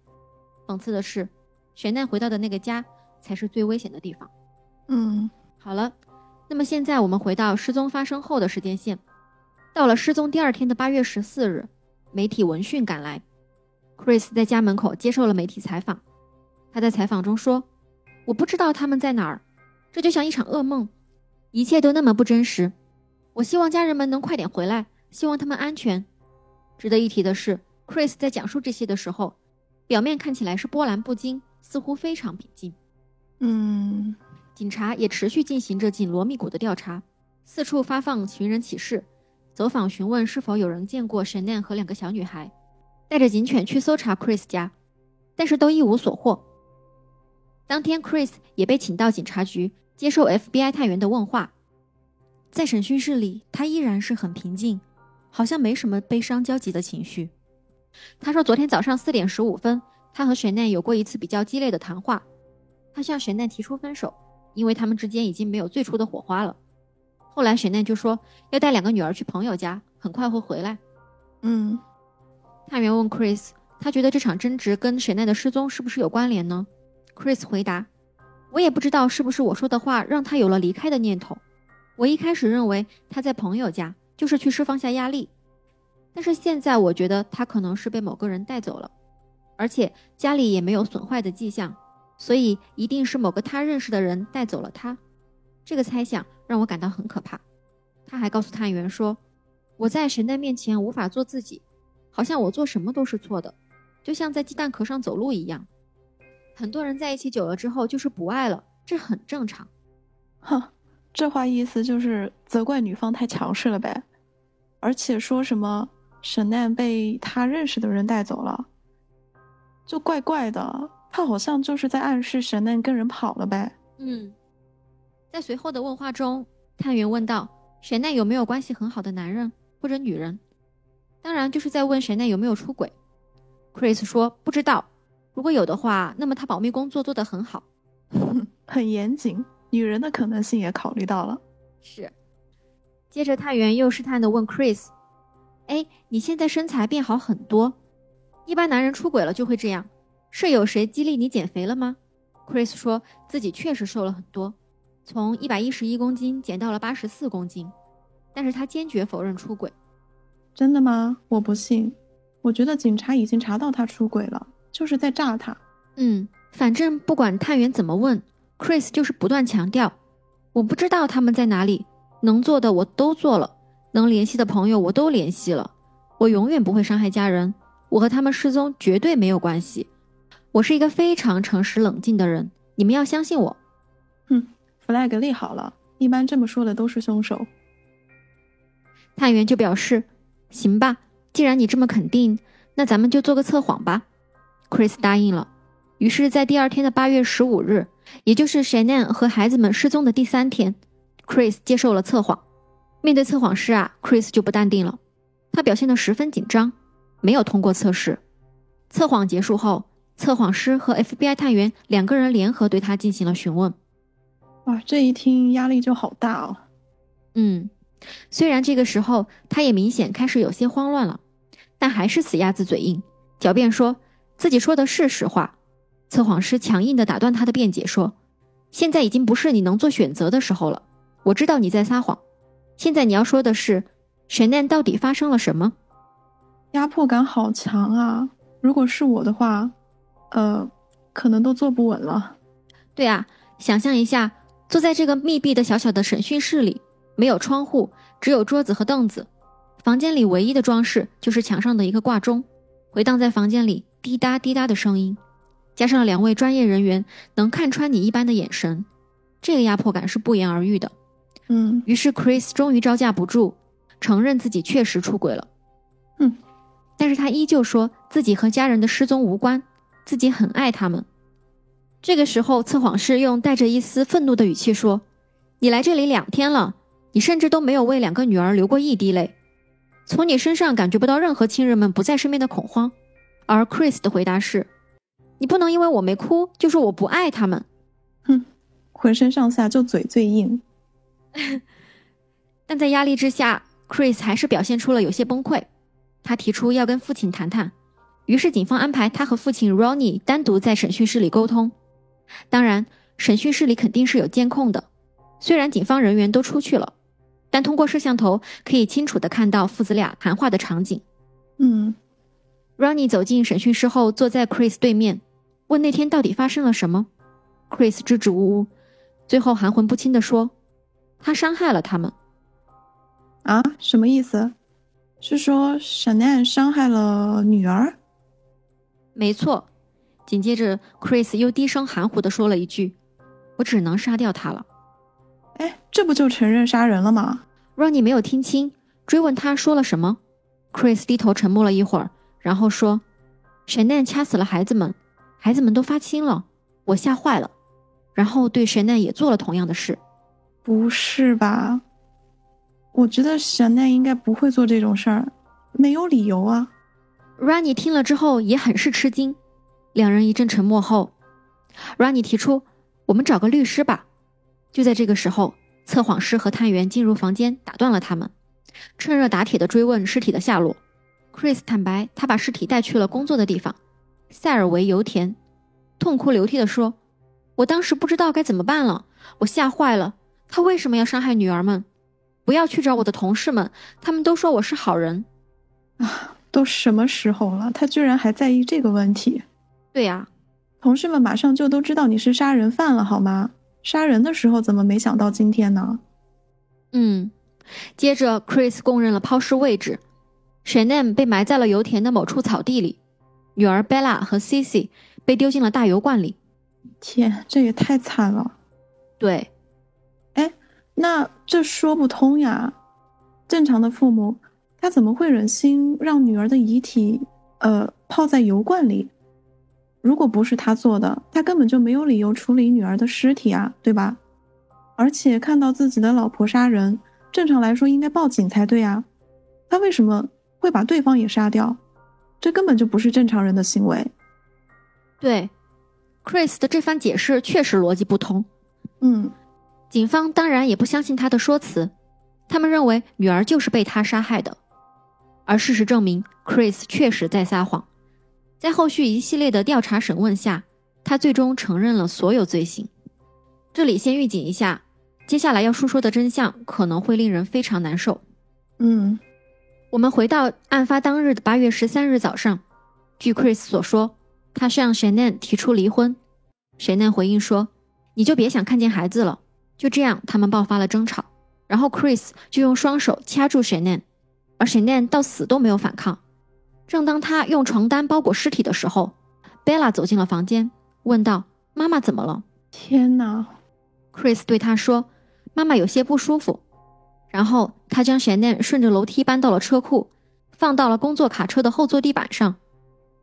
讽刺的是，雪奈回到的那个家才是最危险的地方。嗯，好了，那么现在我们回到失踪发生后的时间线。到了失踪第二天的八月十四日，媒体闻讯赶来，Chris 在家门口接受了媒体采访。他在采访中说：“我不知道他们在哪儿，这就像一场噩梦，一切都那么不真实。我希望家人们能快点回来，希望他们安全。”值得一提的是，Chris 在讲述这些的时候，表面看起来是波澜不惊，似乎非常平静。嗯，警察也持续进行着紧锣密鼓的调查，四处发放寻人启事。走访询问是否有人见过沈奈和两个小女孩，带着警犬去搜查 Chris 家，但是都一无所获。当天，Chris 也被请到警察局接受 FBI 探员的问话。在审讯室里，他依然是很平静，好像没什么悲伤焦急的情绪。他说，昨天早上四点十五分，他和雪奈有过一次比较激烈的谈话。他向雪奈提出分手，因为他们之间已经没有最初的火花了。后来，雪奈就说要带两个女儿去朋友家，很快会回来。嗯，探员问 Chris，他觉得这场争执跟雪奈的失踪是不是有关联呢？Chris 回答：“我也不知道是不是我说的话让他有了离开的念头。我一开始认为他在朋友家就是去释放下压力，但是现在我觉得他可能是被某个人带走了，而且家里也没有损坏的迹象，所以一定是某个他认识的人带走了他。这个猜想。”让我感到很可怕。他还告诉探员说：“我在神的面前无法做自己，好像我做什么都是错的，就像在鸡蛋壳上走路一样。很多人在一起久了之后就是不爱了，这很正常。”哼，这话意思就是责怪女方太强势了呗。而且说什么沈奈被他认识的人带走了，就怪怪的。他好像就是在暗示沈奈跟人跑了呗。嗯。在随后的问话中，探员问道：“沈奈有没有关系很好的男人或者女人？”当然，就是在问沈奈有没有出轨。Chris 说：“不知道。如果有的话，那么他保密工作做得很好，很严谨。女人的可能性也考虑到了。”是。接着，探员又试探地问 Chris：“ 哎，你现在身材变好很多一般男人出轨了就会这样。是有谁激励你减肥了吗？Chris 说自己确实瘦了很多，从一百一十一公斤减到了八十四公斤，但是他坚决否认出轨。真的吗？我不信。我觉得警察已经查到他出轨了，就是在诈他。嗯，反正不管探员怎么问，Chris 就是不断强调：“我不知道他们在哪里，能做的我都做了，能联系的朋友我都联系了，我永远不会伤害家人，我和他们失踪绝对没有关系。”我是一个非常诚实冷静的人，你们要相信我。哼，flag 立好了，一般这么说的都是凶手。探员就表示：“行吧，既然你这么肯定，那咱们就做个测谎吧。”Chris 答应了。于是，在第二天的八月十五日，也就是 Shannon 和孩子们失踪的第三天，Chris 接受了测谎。面对测谎师啊，Chris 就不淡定了，他表现得十分紧张，没有通过测试。测谎结束后。测谎师和 FBI 探员两个人联合对他进行了询问。哇，这一听压力就好大哦。嗯，虽然这个时候他也明显开始有些慌乱了，但还是死鸭子嘴硬，狡辩说自己说的是实话。测谎师强硬地打断他的辩解说：“现在已经不是你能做选择的时候了。我知道你在撒谎，现在你要说的是，神难到底发生了什么？”压迫感好强啊！如果是我的话。呃，可能都坐不稳了。对啊，想象一下，坐在这个密闭的小小的审讯室里，没有窗户，只有桌子和凳子。房间里唯一的装饰就是墙上的一个挂钟，回荡在房间里滴答滴答的声音，加上两位专业人员能看穿你一般的眼神，这个压迫感是不言而喻的。嗯，于是 Chris 终于招架不住，承认自己确实出轨了。嗯，但是他依旧说自己和家人的失踪无关。自己很爱他们。这个时候，测谎师用带着一丝愤怒的语气说：“你来这里两天了，你甚至都没有为两个女儿流过一滴泪，从你身上感觉不到任何亲人们不在身边的恐慌。”而 Chris 的回答是：“你不能因为我没哭就说我不爱他们。”哼，浑身上下就嘴最硬。但在压力之下，Chris 还是表现出了有些崩溃。他提出要跟父亲谈谈。于是，警方安排他和父亲 Ronnie 单独在审讯室里沟通。当然，审讯室里肯定是有监控的。虽然警方人员都出去了，但通过摄像头可以清楚的看到父子俩谈话的场景。嗯，Ronnie 走进审讯室后，坐在 Chris 对面，问那天到底发生了什么。Chris 支支吾吾，最后含混不清地说：“他伤害了他们。”啊，什么意思？是说 Shannon 伤害了女儿？没错，紧接着，Chris 又低声含糊的说了一句：“我只能杀掉他了。”哎，这不就承认杀人了吗？Ronnie 没有听清，追问他说了什么。Chris 低头沉默了一会儿，然后说：“神难掐死了孩子们，孩子们都发青了，我吓坏了，然后对神奈也做了同样的事。”不是吧？我觉得神奈应该不会做这种事儿，没有理由啊。Rani 听了之后也很是吃惊，两人一阵沉默后，Rani 提出：“我们找个律师吧。”就在这个时候，测谎师和探员进入房间，打断了他们，趁热打铁的追问尸体的下落。Chris 坦白，他把尸体带去了工作的地方——塞尔维油田，痛哭流涕地说：“我当时不知道该怎么办了，我吓坏了。他为什么要伤害女儿们？不要去找我的同事们，他们都说我是好人。”啊。都什么时候了，他居然还在意这个问题？对呀，同事们马上就都知道你是杀人犯了，好吗？杀人的时候怎么没想到今天呢？嗯，接着 Chris 供认了抛尸位置，Shannon 被埋在了油田的某处草地里，女儿 Bella 和 Cici 被丢进了大油罐里。天，这也太惨了。对，哎，那这说不通呀，正常的父母。他怎么会忍心让女儿的遗体，呃，泡在油罐里？如果不是他做的，他根本就没有理由处理女儿的尸体啊，对吧？而且看到自己的老婆杀人，正常来说应该报警才对啊。他为什么会把对方也杀掉？这根本就不是正常人的行为。对，Chris 的这番解释确实逻辑不通。嗯，警方当然也不相信他的说辞，他们认为女儿就是被他杀害的。而事实证明，Chris 确实在撒谎。在后续一系列的调查审问下，他最终承认了所有罪行。这里先预警一下，接下来要述说的真相可能会令人非常难受。嗯，我们回到案发当日的八月十三日早上，据 Chris 所说，他向 Shannon 提出离婚，Shannon 回应说：“你就别想看见孩子了。”就这样，他们爆发了争吵，然后 Chris 就用双手掐住 Shannon，而 Shannon 到死都没有反抗。正当他用床单包裹尸体的时候，Bella 走进了房间，问道：“妈妈怎么了？”天哪！Chris 对他说：“妈妈有些不舒服。”然后他将 Shannon 顺着楼梯搬到了车库，放到了工作卡车的后座地板上，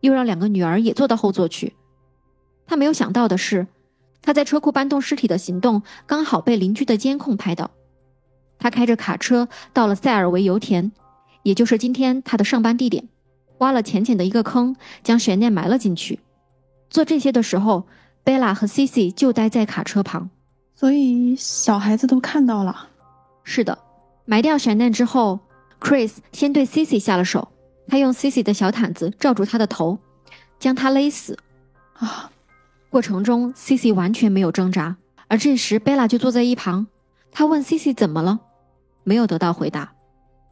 又让两个女儿也坐到后座去。他没有想到的是。他在车库搬动尸体的行动刚好被邻居的监控拍到。他开着卡车到了塞尔维油田，也就是今天他的上班地点，挖了浅浅的一个坑，将悬念埋了进去。做这些的时候，贝拉和 Cici 就待在卡车旁，所以小孩子都看到了。是的，埋掉闪电之后，Chris 先对 Cici 下了手，他用 Cici 的小毯子罩住她的头，将她勒死。啊！过程中，Cici 完全没有挣扎，而这时贝拉就坐在一旁。他问 Cici 怎么了，没有得到回答。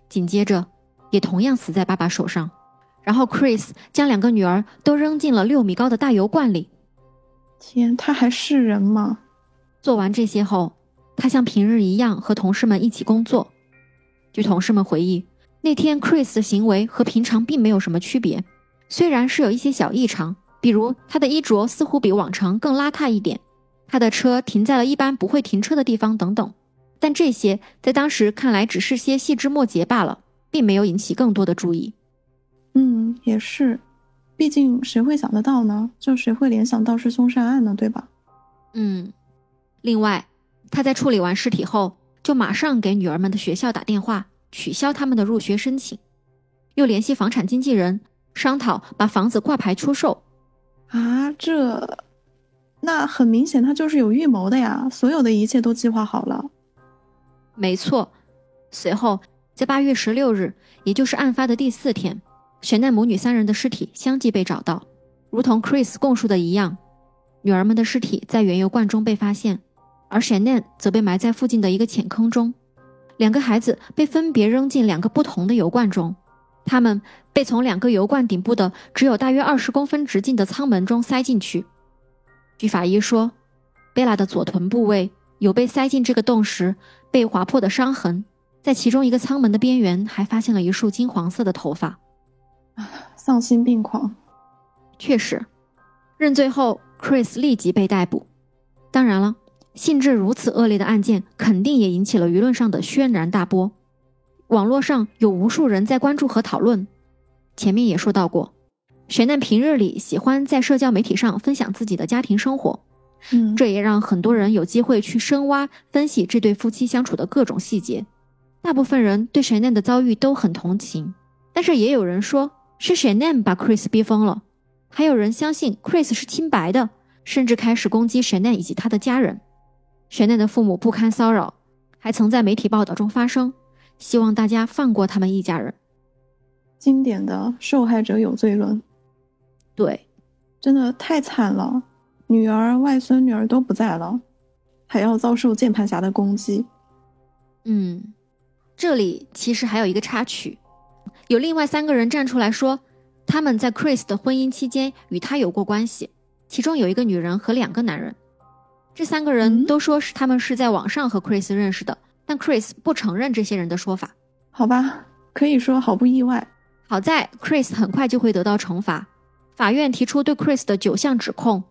紧接着，也同样死在爸爸手上。然后 Chris 将两个女儿都扔进了六米高的大油罐里。天，他还是人吗？做完这些后，他像平日一样和同事们一起工作。据同事们回忆，那天 Chris 的行为和平常并没有什么区别，虽然是有一些小异常。比如他的衣着似乎比往常更邋遢一点，他的车停在了一般不会停车的地方等等，但这些在当时看来只是些细枝末节罢了，并没有引起更多的注意。嗯，也是，毕竟谁会想得到呢？就谁会联想到是凶杀案呢？对吧？嗯。另外，他在处理完尸体后，就马上给女儿们的学校打电话，取消他们的入学申请，又联系房产经纪人商讨把房子挂牌出售。啊，这，那很明显，他就是有预谋的呀！所有的一切都计划好了。没错。随后，在八月十六日，也就是案发的第四天，雪奈母女三人的尸体相继被找到，如同 Chris 供述的一样，女儿们的尸体在原油罐中被发现，而雪奈则被埋在附近的一个浅坑中。两个孩子被分别扔进两个不同的油罐中。他们被从两个油罐顶部的只有大约二十公分直径的舱门中塞进去。据法医说，贝拉的左臀部位有被塞进这个洞时被划破的伤痕，在其中一个舱门的边缘还发现了一束金黄色的头发。丧心病狂。确实，认罪后，Chris 立即被逮捕。当然了，性质如此恶劣的案件肯定也引起了舆论上的轩然大波。网络上有无数人在关注和讨论。前面也说到过，沈奈平日里喜欢在社交媒体上分享自己的家庭生活，嗯，这也让很多人有机会去深挖分析这对夫妻相处的各种细节。大部分人对沈奈的遭遇都很同情，但是也有人说是沈奈把 Chris 逼疯了，还有人相信 Chris 是清白的，甚至开始攻击沈奈以及他的家人。沈奈的父母不堪骚扰，还曾在媒体报道中发声。希望大家放过他们一家人。经典的受害者有罪论。对，真的太惨了，女儿、外孙女儿都不在了，还要遭受键盘侠的攻击。嗯，这里其实还有一个插曲，有另外三个人站出来说，他们在 Chris 的婚姻期间与他有过关系，其中有一个女人和两个男人。这三个人都说是他们是在网上和 Chris 认识的。但 Chris 不承认这些人的说法，好吧，可以说毫不意外。好在 Chris 很快就会得到惩罚。法院提出对 Chris 的九项指控，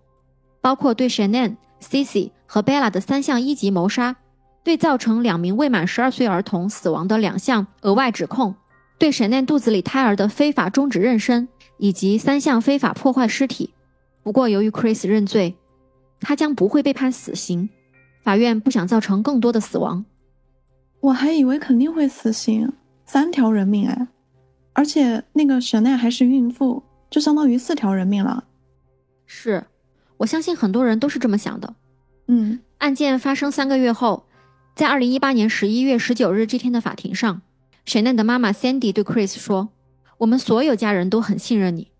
包括对 Shannon、Cici 和 Bella 的三项一级谋杀，对造成两名未满十二岁儿童死亡的两项额外指控，对 Shannon 肚子里胎儿的非法终止妊娠，以及三项非法破坏尸体。不过，由于 Chris 认罪，他将不会被判死刑。法院不想造成更多的死亡。我还以为肯定会死刑，三条人命哎，而且那个沈奈还是孕妇，就相当于四条人命了。是，我相信很多人都是这么想的。嗯，案件发生三个月后，在二零一八年十一月十九日这天的法庭上，沈奈的妈妈 Sandy 对 Chris 说：“我们所有家人都很信任你，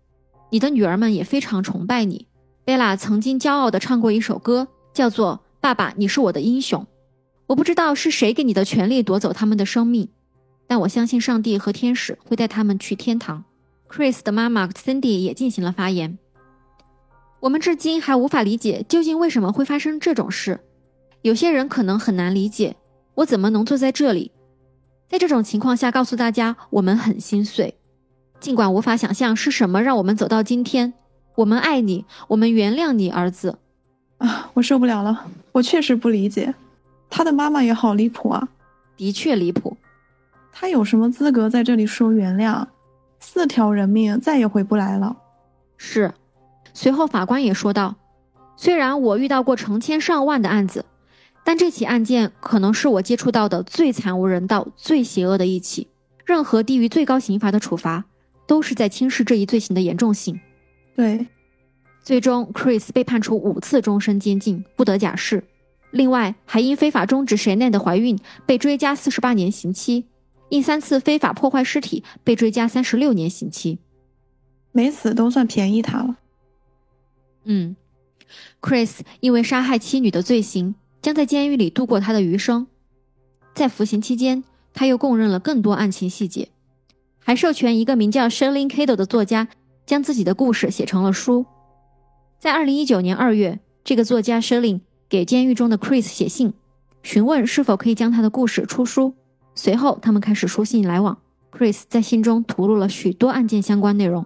你的女儿们也非常崇拜你。贝拉曾经骄傲地唱过一首歌，叫做《爸爸，你是我的英雄》。我不知道是谁给你的权利夺走他们的生命，但我相信上帝和天使会带他们去天堂。Chris 的妈妈 Cindy 也进行了发言。我们至今还无法理解究竟为什么会发生这种事。有些人可能很难理解，我怎么能坐在这里，在这种情况下告诉大家我们很心碎。尽管无法想象是什么让我们走到今天，我们爱你，我们原谅你，儿子。啊，我受不了了，我确实不理解，他的妈妈也好离谱啊，的确离谱。他有什么资格在这里说原谅？四条人命再也回不来了。是。随后法官也说道：“虽然我遇到过成千上万的案子，但这起案件可能是我接触到的最惨无人道、最邪恶的一起。任何低于最高刑罚的处罚。”都是在轻视这一罪行的严重性。对，最终 Chris 被判处五次终身监禁，不得假释。另外，还因非法终止 Shannon 的怀孕被追加四十八年刑期，因三次非法破坏尸体被追加三十六年刑期。没死都算便宜他了。嗯，Chris 因为杀害妻女的罪行，将在监狱里度过他的余生。在服刑期间，他又供认了更多案情细节。还授权一个名叫 Sherlyn Kado 的作家将自己的故事写成了书。在二零一九年二月，这个作家 Sherlyn 给监狱中的 Chris 写信，询问是否可以将他的故事出书。随后，他们开始书信来往。Chris 在信中吐露了许多案件相关内容，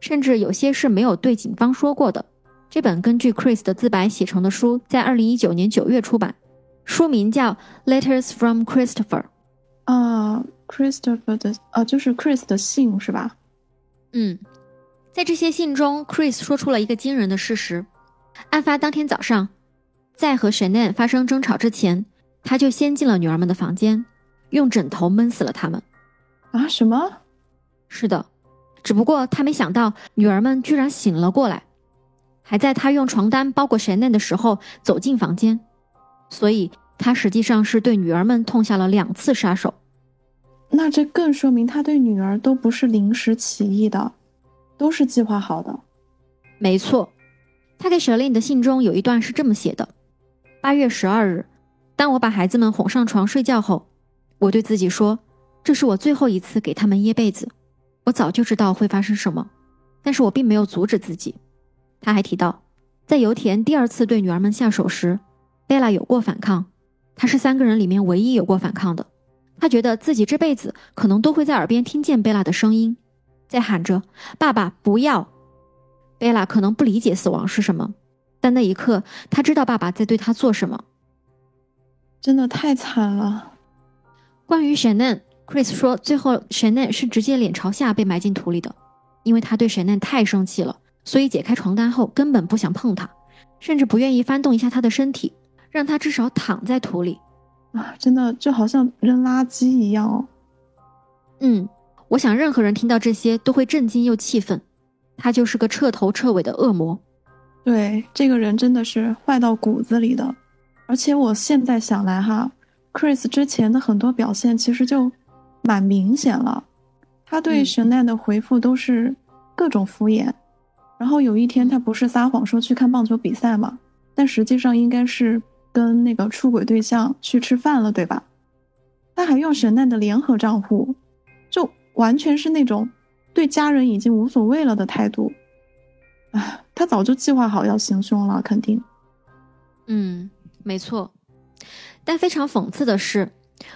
甚至有些是没有对警方说过的。这本根据 Chris 的自白写成的书，在二零一九年九月出版，书名叫《Letters from Christopher》。啊。Christopher 的啊，就是 Chris 的信是吧？嗯，在这些信中，Chris 说出了一个惊人的事实：案发当天早上，在和 Shannon 发生争吵之前，他就先进了女儿们的房间，用枕头闷死了他们。啊？什么？是的，只不过他没想到女儿们居然醒了过来，还在他用床单包裹 Shannon 的时候走进房间，所以他实际上是对女儿们痛下了两次杀手。那这更说明他对女儿都不是临时起意的，都是计划好的。没错，他给舍令的信中有一段是这么写的：八月十二日，当我把孩子们哄上床睡觉后，我对自己说，这是我最后一次给他们掖被子。我早就知道会发生什么，但是我并没有阻止自己。他还提到，在油田第二次对女儿们下手时，贝拉有过反抗，她是三个人里面唯一有过反抗的。他觉得自己这辈子可能都会在耳边听见贝拉的声音，在喊着“爸爸，不要”。贝拉可能不理解死亡是什么，但那一刻他知道爸爸在对他做什么。真的太惨了。关于 Shannon，Chris 说，最后 Shannon 是直接脸朝下被埋进土里的，因为他对 Shannon 太生气了，所以解开床单后根本不想碰他，甚至不愿意翻动一下他的身体，让他至少躺在土里。啊，真的就好像扔垃圾一样哦。嗯，我想任何人听到这些都会震惊又气愤。他就是个彻头彻尾的恶魔。对，这个人真的是坏到骨子里的。而且我现在想来哈，Chris 之前的很多表现其实就蛮明显了。他对神奈的回复都是各种敷衍。然后有一天他不是撒谎说去看棒球比赛嘛，但实际上应该是。跟那个出轨对象去吃饭了，对吧？他还用神奈的联合账户，就完全是那种对家人已经无所谓了的态度。哎，他早就计划好要行凶了，肯定。嗯，没错。但非常讽刺的是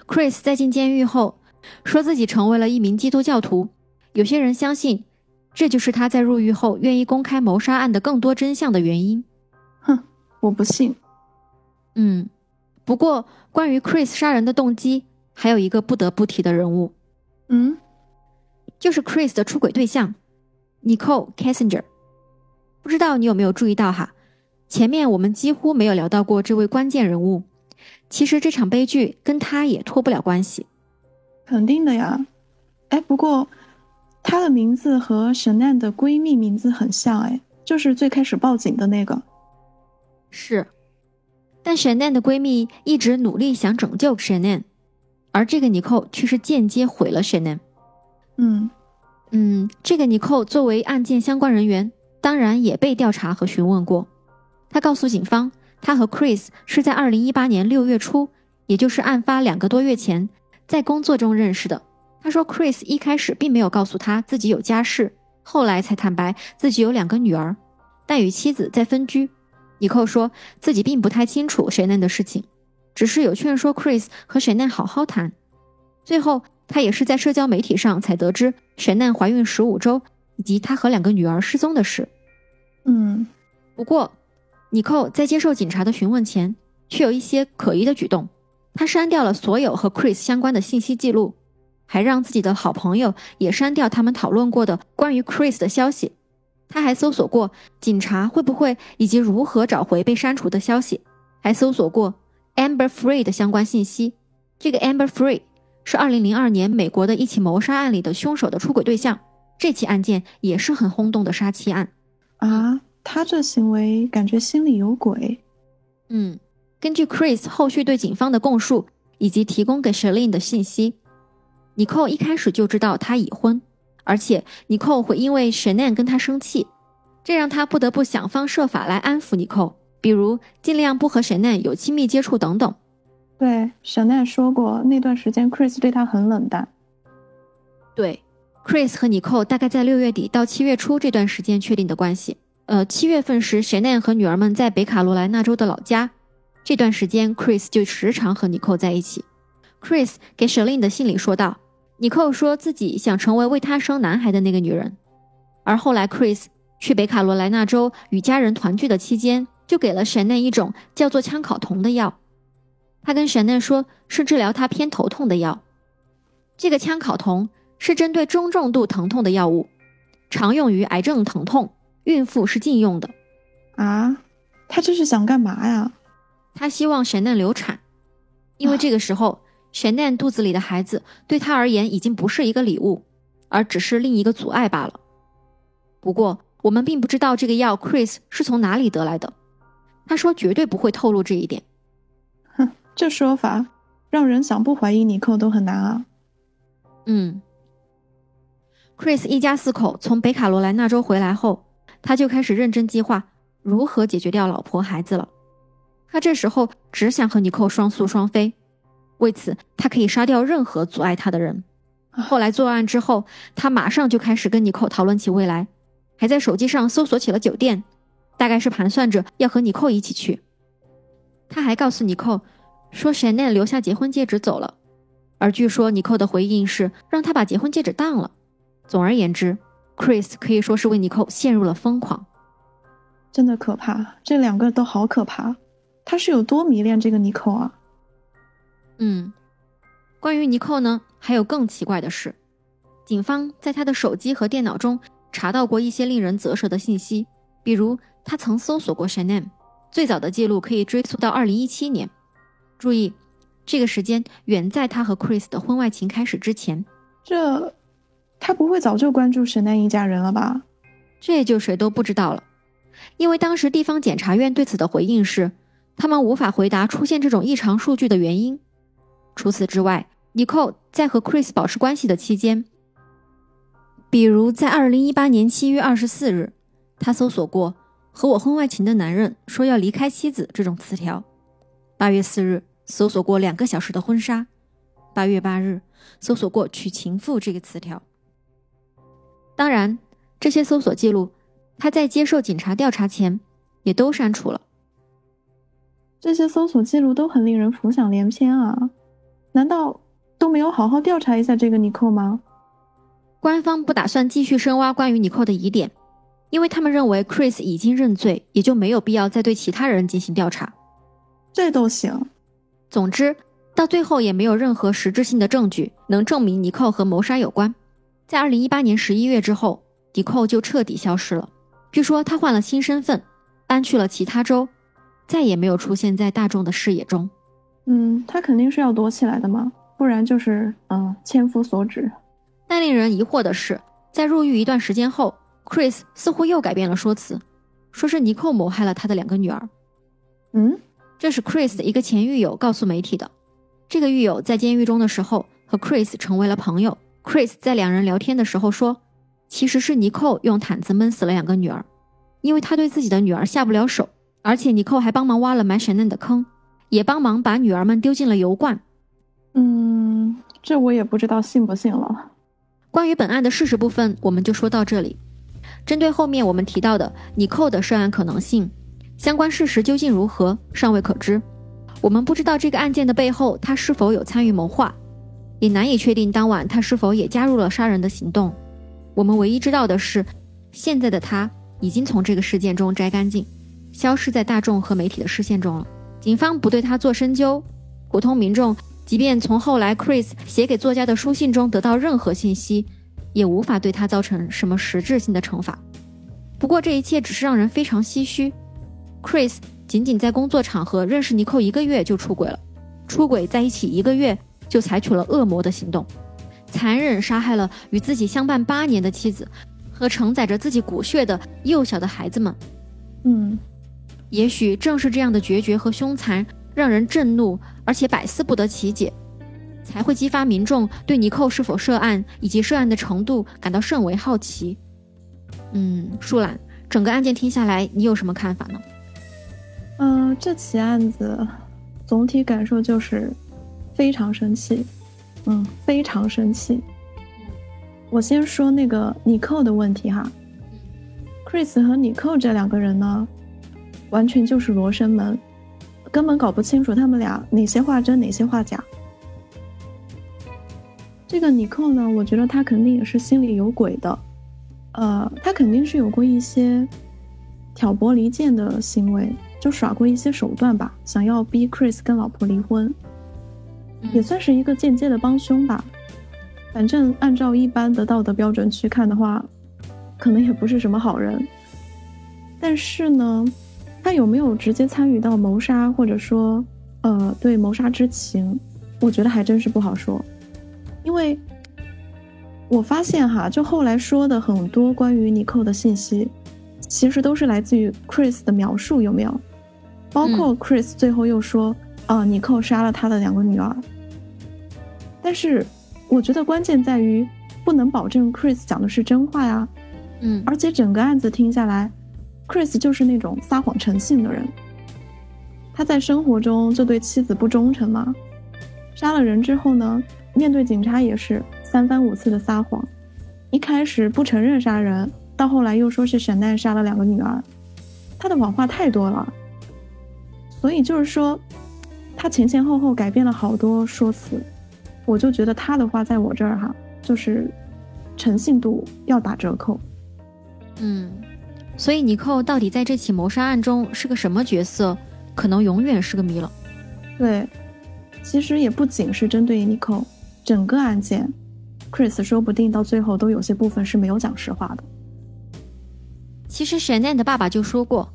，Chris 在进监狱后，说自己成为了一名基督教徒。有些人相信，这就是他在入狱后愿意公开谋杀案的更多真相的原因。哼，我不信。嗯，不过关于 Chris 杀人的动机，还有一个不得不提的人物，嗯，就是 Chris 的出轨对象 Nicole Kessinger。不知道你有没有注意到哈？前面我们几乎没有聊到过这位关键人物。其实这场悲剧跟他也脱不了关系。肯定的呀。哎，不过她的名字和沈奈的闺蜜名字很像，哎，就是最开始报警的那个。是。但 Shannon 的闺蜜一直努力想拯救 Shannon，而这个尼寇却是间接毁了 Shannon。嗯嗯，这个尼寇作为案件相关人员，当然也被调查和询问过。他告诉警方，他和 Chris 是在2018年6月初，也就是案发两个多月前，在工作中认识的。他说，Chris 一开始并没有告诉他自己有家室，后来才坦白自己有两个女儿，但与妻子在分居。尼寇说自己并不太清楚 Shannon 的事情，只是有劝说 Chris 和 Shannon 好好谈。最后。他也是在社交媒体上才得知沈奈怀孕十五周以及他和两个女儿失踪的事。嗯，不过，尼寇在接受警察的询问前，却有一些可疑的举动。他删掉了所有和 Chris 相关的信息记录，还让自己的好朋友也删掉他们讨论过的关于 Chris 的消息。他还搜索过警察会不会以及如何找回被删除的消息，还搜索过 Amber Free 的相关信息。这个 Amber Free。是二零零二年美国的一起谋杀案里的凶手的出轨对象，这起案件也是很轰动的杀妻案。啊，他这行为感觉心里有鬼。嗯，根据 Chris 后续对警方的供述以及提供给 s h i l e n 的信息，尼寇一开始就知道他已婚，而且 Nicole 会因为 s h a n n 跟他生气，这让他不得不想方设法来安抚 Nicole，，比如尽量不和 s h a n n 有亲密接触等等。对，小奈说过，那段时间 Chris 对他很冷淡。对，Chris 和尼寇大概在六月底到七月初这段时间确定的关系。呃，七月份时沈奈和女儿们在北卡罗来纳州的老家，这段时间 Chris 就时常和尼寇在一起。Chris 给 Shalin 的信里说道，尼寇说自己想成为为他生男孩的那个女人。而后来 Chris 去北卡罗来纳州与家人团聚的期间，就给了 s h a n 一种叫做羟考酮的药。他跟沈奈说，是治疗他偏头痛的药。这个羟考酮是针对中重度疼痛的药物，常用于癌症疼痛，孕妇是禁用的。啊，他这是想干嘛呀？他希望沈奈流产，因为这个时候沈奈肚子里的孩子对他而言已经不是一个礼物，而只是另一个阻碍罢了。不过我们并不知道这个药 Chris 是从哪里得来的。他说绝对不会透露这一点。这说法让人想不怀疑尼寇都很难啊。嗯，Chris 一家四口从北卡罗来纳州回来后，他就开始认真计划如何解决掉老婆孩子了。他这时候只想和尼寇双宿双飞，为此他可以杀掉任何阻碍他的人。后来作案之后，他马上就开始跟尼寇讨论起未来，还在手机上搜索起了酒店，大概是盘算着要和尼寇一起去。他还告诉尼寇。说 n 留下结婚戒指走了，而据说尼寇的回应是让他把结婚戒指当了。总而言之，Chris 可以说是为尼寇陷入了疯狂。真的可怕，这两个都好可怕。他是有多迷恋这个尼寇啊？嗯，关于尼寇呢，还有更奇怪的事。警方在他的手机和电脑中查到过一些令人啧舌的信息，比如他曾搜索过 s h a n n 最早的记录可以追溯到2017年。注意，这个时间远在他和 Chris 的婚外情开始之前。这，他不会早就关注沈奈一家人了吧？这就谁都不知道了，因为当时地方检察院对此的回应是，他们无法回答出现这种异常数据的原因。除此之外，Nicole 在和 Chris 保持关系的期间，比如在二零一八年七月二十四日，他搜索过“和我婚外情的男人说要离开妻子”这种词条。8月四日。搜索过两个小时的婚纱，八月八日搜索过娶情妇这个词条。当然，这些搜索记录他在接受警察调查前也都删除了。这些搜索记录都很令人浮想联翩啊！难道都没有好好调查一下这个尼寇吗？官方不打算继续深挖关于尼寇的疑点，因为他们认为 Chris 已经认罪，也就没有必要再对其他人进行调查。这都行。总之，到最后也没有任何实质性的证据能证明尼寇和谋杀有关。在二零一八年十一月之后，迪寇就彻底消失了。据说他换了新身份，搬去了其他州，再也没有出现在大众的视野中。嗯，他肯定是要躲起来的嘛，不然就是嗯千夫所指。但令人疑惑的是，在入狱一段时间后，Chris 似乎又改变了说辞，说是尼寇谋害了他的两个女儿。嗯。这是 Chris 的一个前狱友告诉媒体的。这个狱友在监狱中的时候和 Chris 成为了朋友。Chris 在两人聊天的时候说，其实是尼寇用毯子闷死了两个女儿，因为他对自己的女儿下不了手，而且尼寇还帮忙挖了埋沈嫩的坑，也帮忙把女儿们丢进了油罐。嗯，这我也不知道信不信了。关于本案的事实部分，我们就说到这里。针对后面我们提到的尼寇的涉案可能性，相关事实究竟如何，尚未可知。我们不知道这个案件的背后他是否有参与谋划，也难以确定当晚他是否也加入了杀人的行动。我们唯一知道的是，现在的他已经从这个事件中摘干净，消失在大众和媒体的视线中了。警方不对他做深究，普通民众即便从后来 Chris 写给作家的书信中得到任何信息。也无法对他造成什么实质性的惩罚。不过这一切只是让人非常唏嘘。Chris 仅仅在工作场合认识尼寇一个月就出轨了，出轨在一起一个月就采取了恶魔的行动，残忍杀害了与自己相伴八年的妻子和承载着自己骨血的幼小的孩子们。嗯，也许正是这样的决绝和凶残，让人震怒，而且百思不得其解。才会激发民众对尼寇是否涉案以及涉案的程度感到甚为好奇。嗯，舒兰，整个案件听下来，你有什么看法呢？嗯，这起案子总体感受就是非常生气。嗯，非常生气。我先说那个尼寇的问题哈。Chris 和尼寇这两个人呢，完全就是罗生门，根本搞不清楚他们俩哪些话真，哪些话假。这个尼寇呢，我觉得他肯定也是心里有鬼的，呃，他肯定是有过一些挑拨离间的行为，就耍过一些手段吧，想要逼 Chris 跟老婆离婚，也算是一个间接的帮凶吧。反正按照一般的道德标准去看的话，可能也不是什么好人。但是呢，他有没有直接参与到谋杀，或者说，呃，对谋杀之情，我觉得还真是不好说。因为我发现哈，就后来说的很多关于尼寇的信息，其实都是来自于 Chris 的描述，有没有？包括 Chris 最后又说，啊，尼寇杀了他的两个女儿。但是我觉得关键在于不能保证 Chris 讲的是真话呀。嗯，而且整个案子听下来，Chris 就是那种撒谎成性的人。他在生活中就对妻子不忠诚嘛，杀了人之后呢？面对警察也是三番五次的撒谎，一开始不承认杀人，到后来又说是沈奈杀了两个女儿，他的谎话太多了。所以就是说，他前前后后改变了好多说辞，我就觉得他的话在我这儿哈，就是诚信度要打折扣。嗯，所以尼寇到底在这起谋杀案中是个什么角色，可能永远是个谜了。对，其实也不仅是针对尼寇。整个案件，Chris 说不定到最后都有些部分是没有讲实话的。其实 Shannon 的爸爸就说过，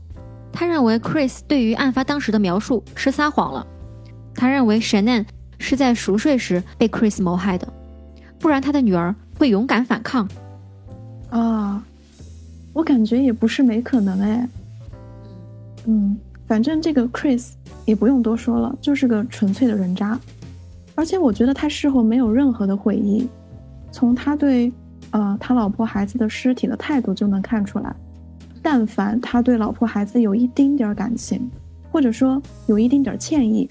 他认为 Chris 对于案发当时的描述是撒谎了。他认为 Shannon 是在熟睡时被 Chris 谋害的，不然他的女儿会勇敢反抗。啊，我感觉也不是没可能哎。嗯，反正这个 Chris 也不用多说了，就是个纯粹的人渣。而且我觉得他事后没有任何的悔意，从他对，呃，他老婆孩子的尸体的态度就能看出来，但凡他对老婆孩子有一丁点儿感情，或者说有一丁点儿歉意，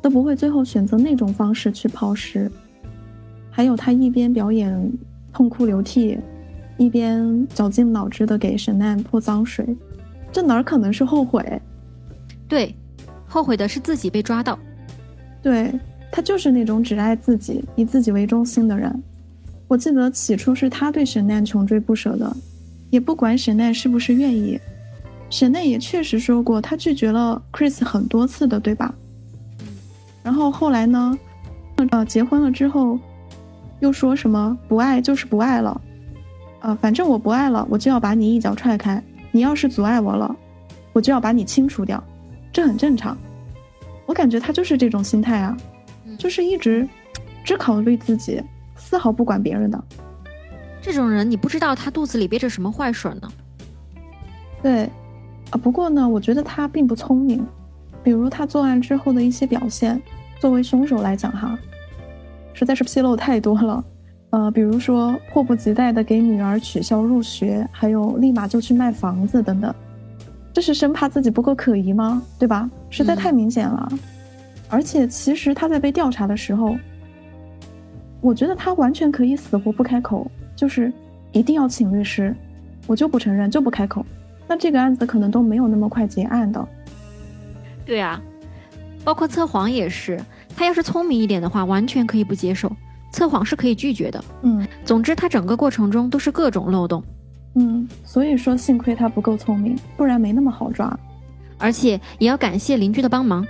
都不会最后选择那种方式去抛尸。还有他一边表演痛哭流涕，一边绞尽脑汁的给沈奈泼脏水，这哪可能是后悔？对，后悔的是自己被抓到。对。他就是那种只爱自己、以自己为中心的人。我记得起初是他对沈奈穷追不舍的，也不管沈奈是不是愿意。沈奈也确实说过，他拒绝了 Chris 很多次的，对吧？然后后来呢？呃，结婚了之后，又说什么不爱就是不爱了，呃，反正我不爱了，我就要把你一脚踹开。你要是阻碍我了，我就要把你清除掉。这很正常。我感觉他就是这种心态啊。就是一直只考虑自己，丝毫不管别人的这种人，你不知道他肚子里憋着什么坏水呢。对，啊，不过呢，我觉得他并不聪明。比如他作案之后的一些表现，作为凶手来讲，哈，实在是纰漏太多了。呃，比如说迫不及待的给女儿取消入学，还有立马就去卖房子等等，这是生怕自己不够可疑吗？对吧？实在太明显了。而且其实他在被调查的时候，我觉得他完全可以死活不开口，就是一定要请律师，我就不承认，就不开口。那这个案子可能都没有那么快结案的。对啊，包括测谎也是，他要是聪明一点的话，完全可以不接受。测谎是可以拒绝的。嗯，总之他整个过程中都是各种漏洞。嗯，所以说幸亏他不够聪明，不然没那么好抓。而且也要感谢邻居的帮忙。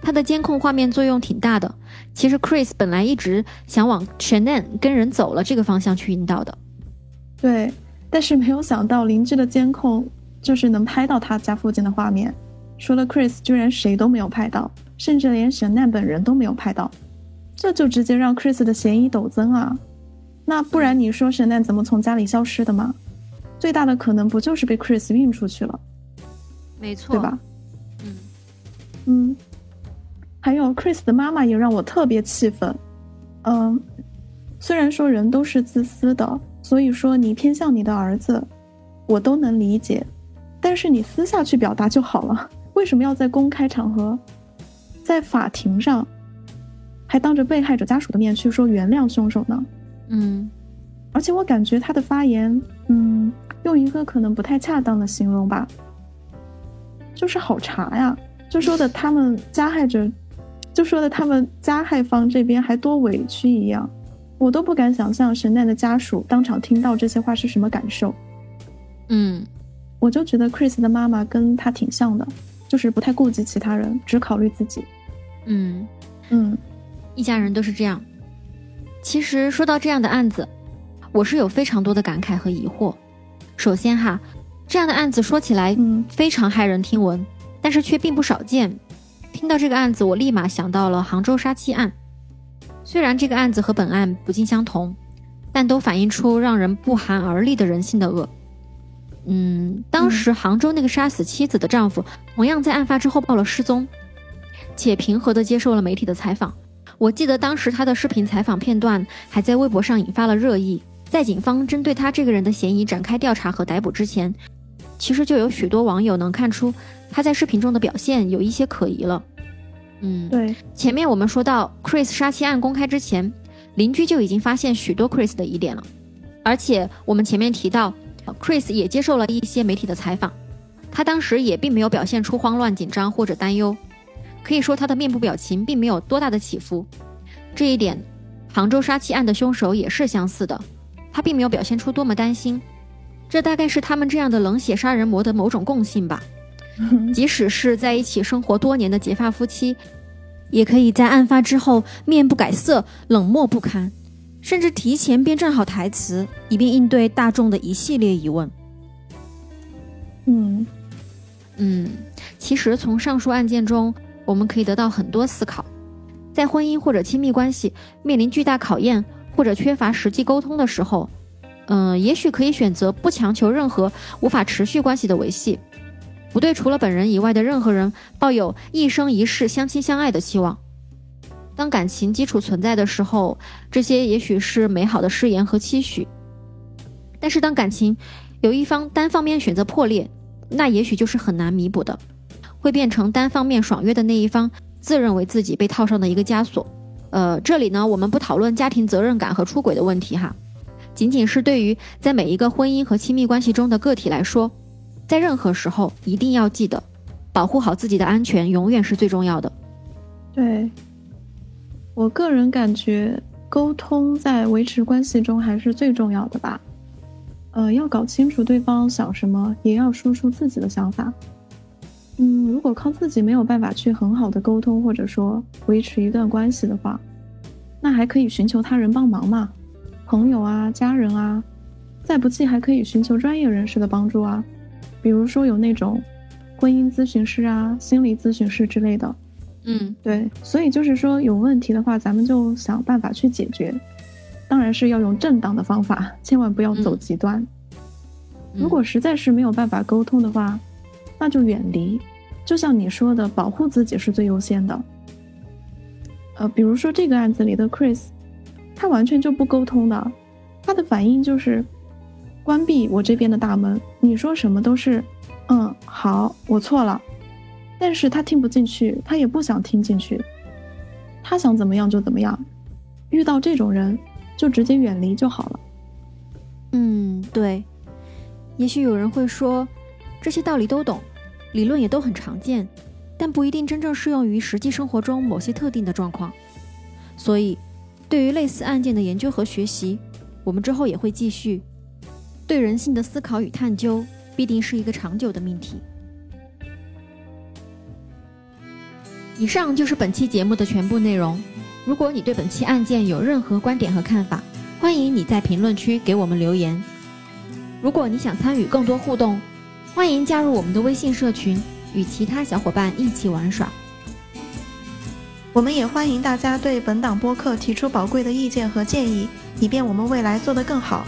他的监控画面作用挺大的。其实 Chris 本来一直想往 Shannon 跟人走了这个方向去引导的。对，但是没有想到邻居的监控就是能拍到他家附近的画面，除了 Chris，居然谁都没有拍到，甚至连 Shannon 本人都没有拍到，这就直接让 Chris 的嫌疑陡增啊！那不然你说 Shannon 怎么从家里消失的吗？最大的可能不就是被 Chris 运出去了？没错，对吧？嗯嗯。还有 Chris 的妈妈也让我特别气愤。嗯，虽然说人都是自私的，所以说你偏向你的儿子，我都能理解。但是你私下去表达就好了，为什么要在公开场合，在法庭上，还当着被害者家属的面去说原谅凶手呢？嗯，而且我感觉他的发言，嗯，用一个可能不太恰当的形容吧，就是好茶呀，就说的他们加害者。就说的他们加害方这边还多委屈一样，我都不敢想象神奈的家属当场听到这些话是什么感受。嗯，我就觉得 Chris 的妈妈跟他挺像的，就是不太顾及其他人，只考虑自己。嗯嗯，一家人都是这样。其实说到这样的案子，我是有非常多的感慨和疑惑。首先哈，这样的案子说起来非常骇人听闻，但是却并不少见。听到这个案子，我立马想到了杭州杀妻案。虽然这个案子和本案不尽相同，但都反映出让人不寒而栗的人性的恶。嗯，当时杭州那个杀死妻子的丈夫，同样在案发之后报了失踪，且平和地接受了媒体的采访。我记得当时他的视频采访片段还在微博上引发了热议。在警方针对他这个人的嫌疑展开调查和逮捕之前，其实就有许多网友能看出。他在视频中的表现有一些可疑了，嗯，对。前面我们说到 Chris 杀妻案公开之前，邻居就已经发现许多 Chris 的疑点了，而且我们前面提到，Chris 也接受了一些媒体的采访，他当时也并没有表现出慌乱、紧张或者担忧，可以说他的面部表情并没有多大的起伏。这一点，杭州杀妻案的凶手也是相似的，他并没有表现出多么担心，这大概是他们这样的冷血杀人魔的某种共性吧。即使是在一起生活多年的结发夫妻，也可以在案发之后面不改色、冷漠不堪，甚至提前编撰好台词，以便应对大众的一系列疑问。嗯嗯，其实从上述案件中，我们可以得到很多思考：在婚姻或者亲密关系面临巨大考验或者缺乏实际沟通的时候，嗯，也许可以选择不强求任何无法持续关系的维系。不对除了本人以外的任何人抱有一生一世相亲相爱的期望。当感情基础存在的时候，这些也许是美好的誓言和期许。但是当感情有一方单方面选择破裂，那也许就是很难弥补的，会变成单方面爽约的那一方自认为自己被套上的一个枷锁。呃，这里呢，我们不讨论家庭责任感和出轨的问题哈，仅仅是对于在每一个婚姻和亲密关系中的个体来说。在任何时候一定要记得，保护好自己的安全，永远是最重要的。对，我个人感觉，沟通在维持关系中还是最重要的吧。呃，要搞清楚对方想什么，也要说出自己的想法。嗯，如果靠自己没有办法去很好的沟通，或者说维持一段关系的话，那还可以寻求他人帮忙嘛，朋友啊，家人啊，再不济还可以寻求专业人士的帮助啊。比如说有那种婚姻咨询师啊、心理咨询师之类的，嗯，对，所以就是说有问题的话，咱们就想办法去解决，当然是要用正当的方法，千万不要走极端。如果实在是没有办法沟通的话，那就远离。就像你说的，保护自己是最优先的。呃，比如说这个案子里的 Chris，他完全就不沟通的，他的反应就是关闭我这边的大门。你说什么都是，嗯，好，我错了。但是他听不进去，他也不想听进去，他想怎么样就怎么样。遇到这种人，就直接远离就好了。嗯，对。也许有人会说，这些道理都懂，理论也都很常见，但不一定真正适用于实际生活中某些特定的状况。所以，对于类似案件的研究和学习，我们之后也会继续。对人性的思考与探究，必定是一个长久的命题。以上就是本期节目的全部内容。如果你对本期案件有任何观点和看法，欢迎你在评论区给我们留言。如果你想参与更多互动，欢迎加入我们的微信社群，与其他小伙伴一起玩耍。我们也欢迎大家对本档播客提出宝贵的意见和建议，以便我们未来做得更好。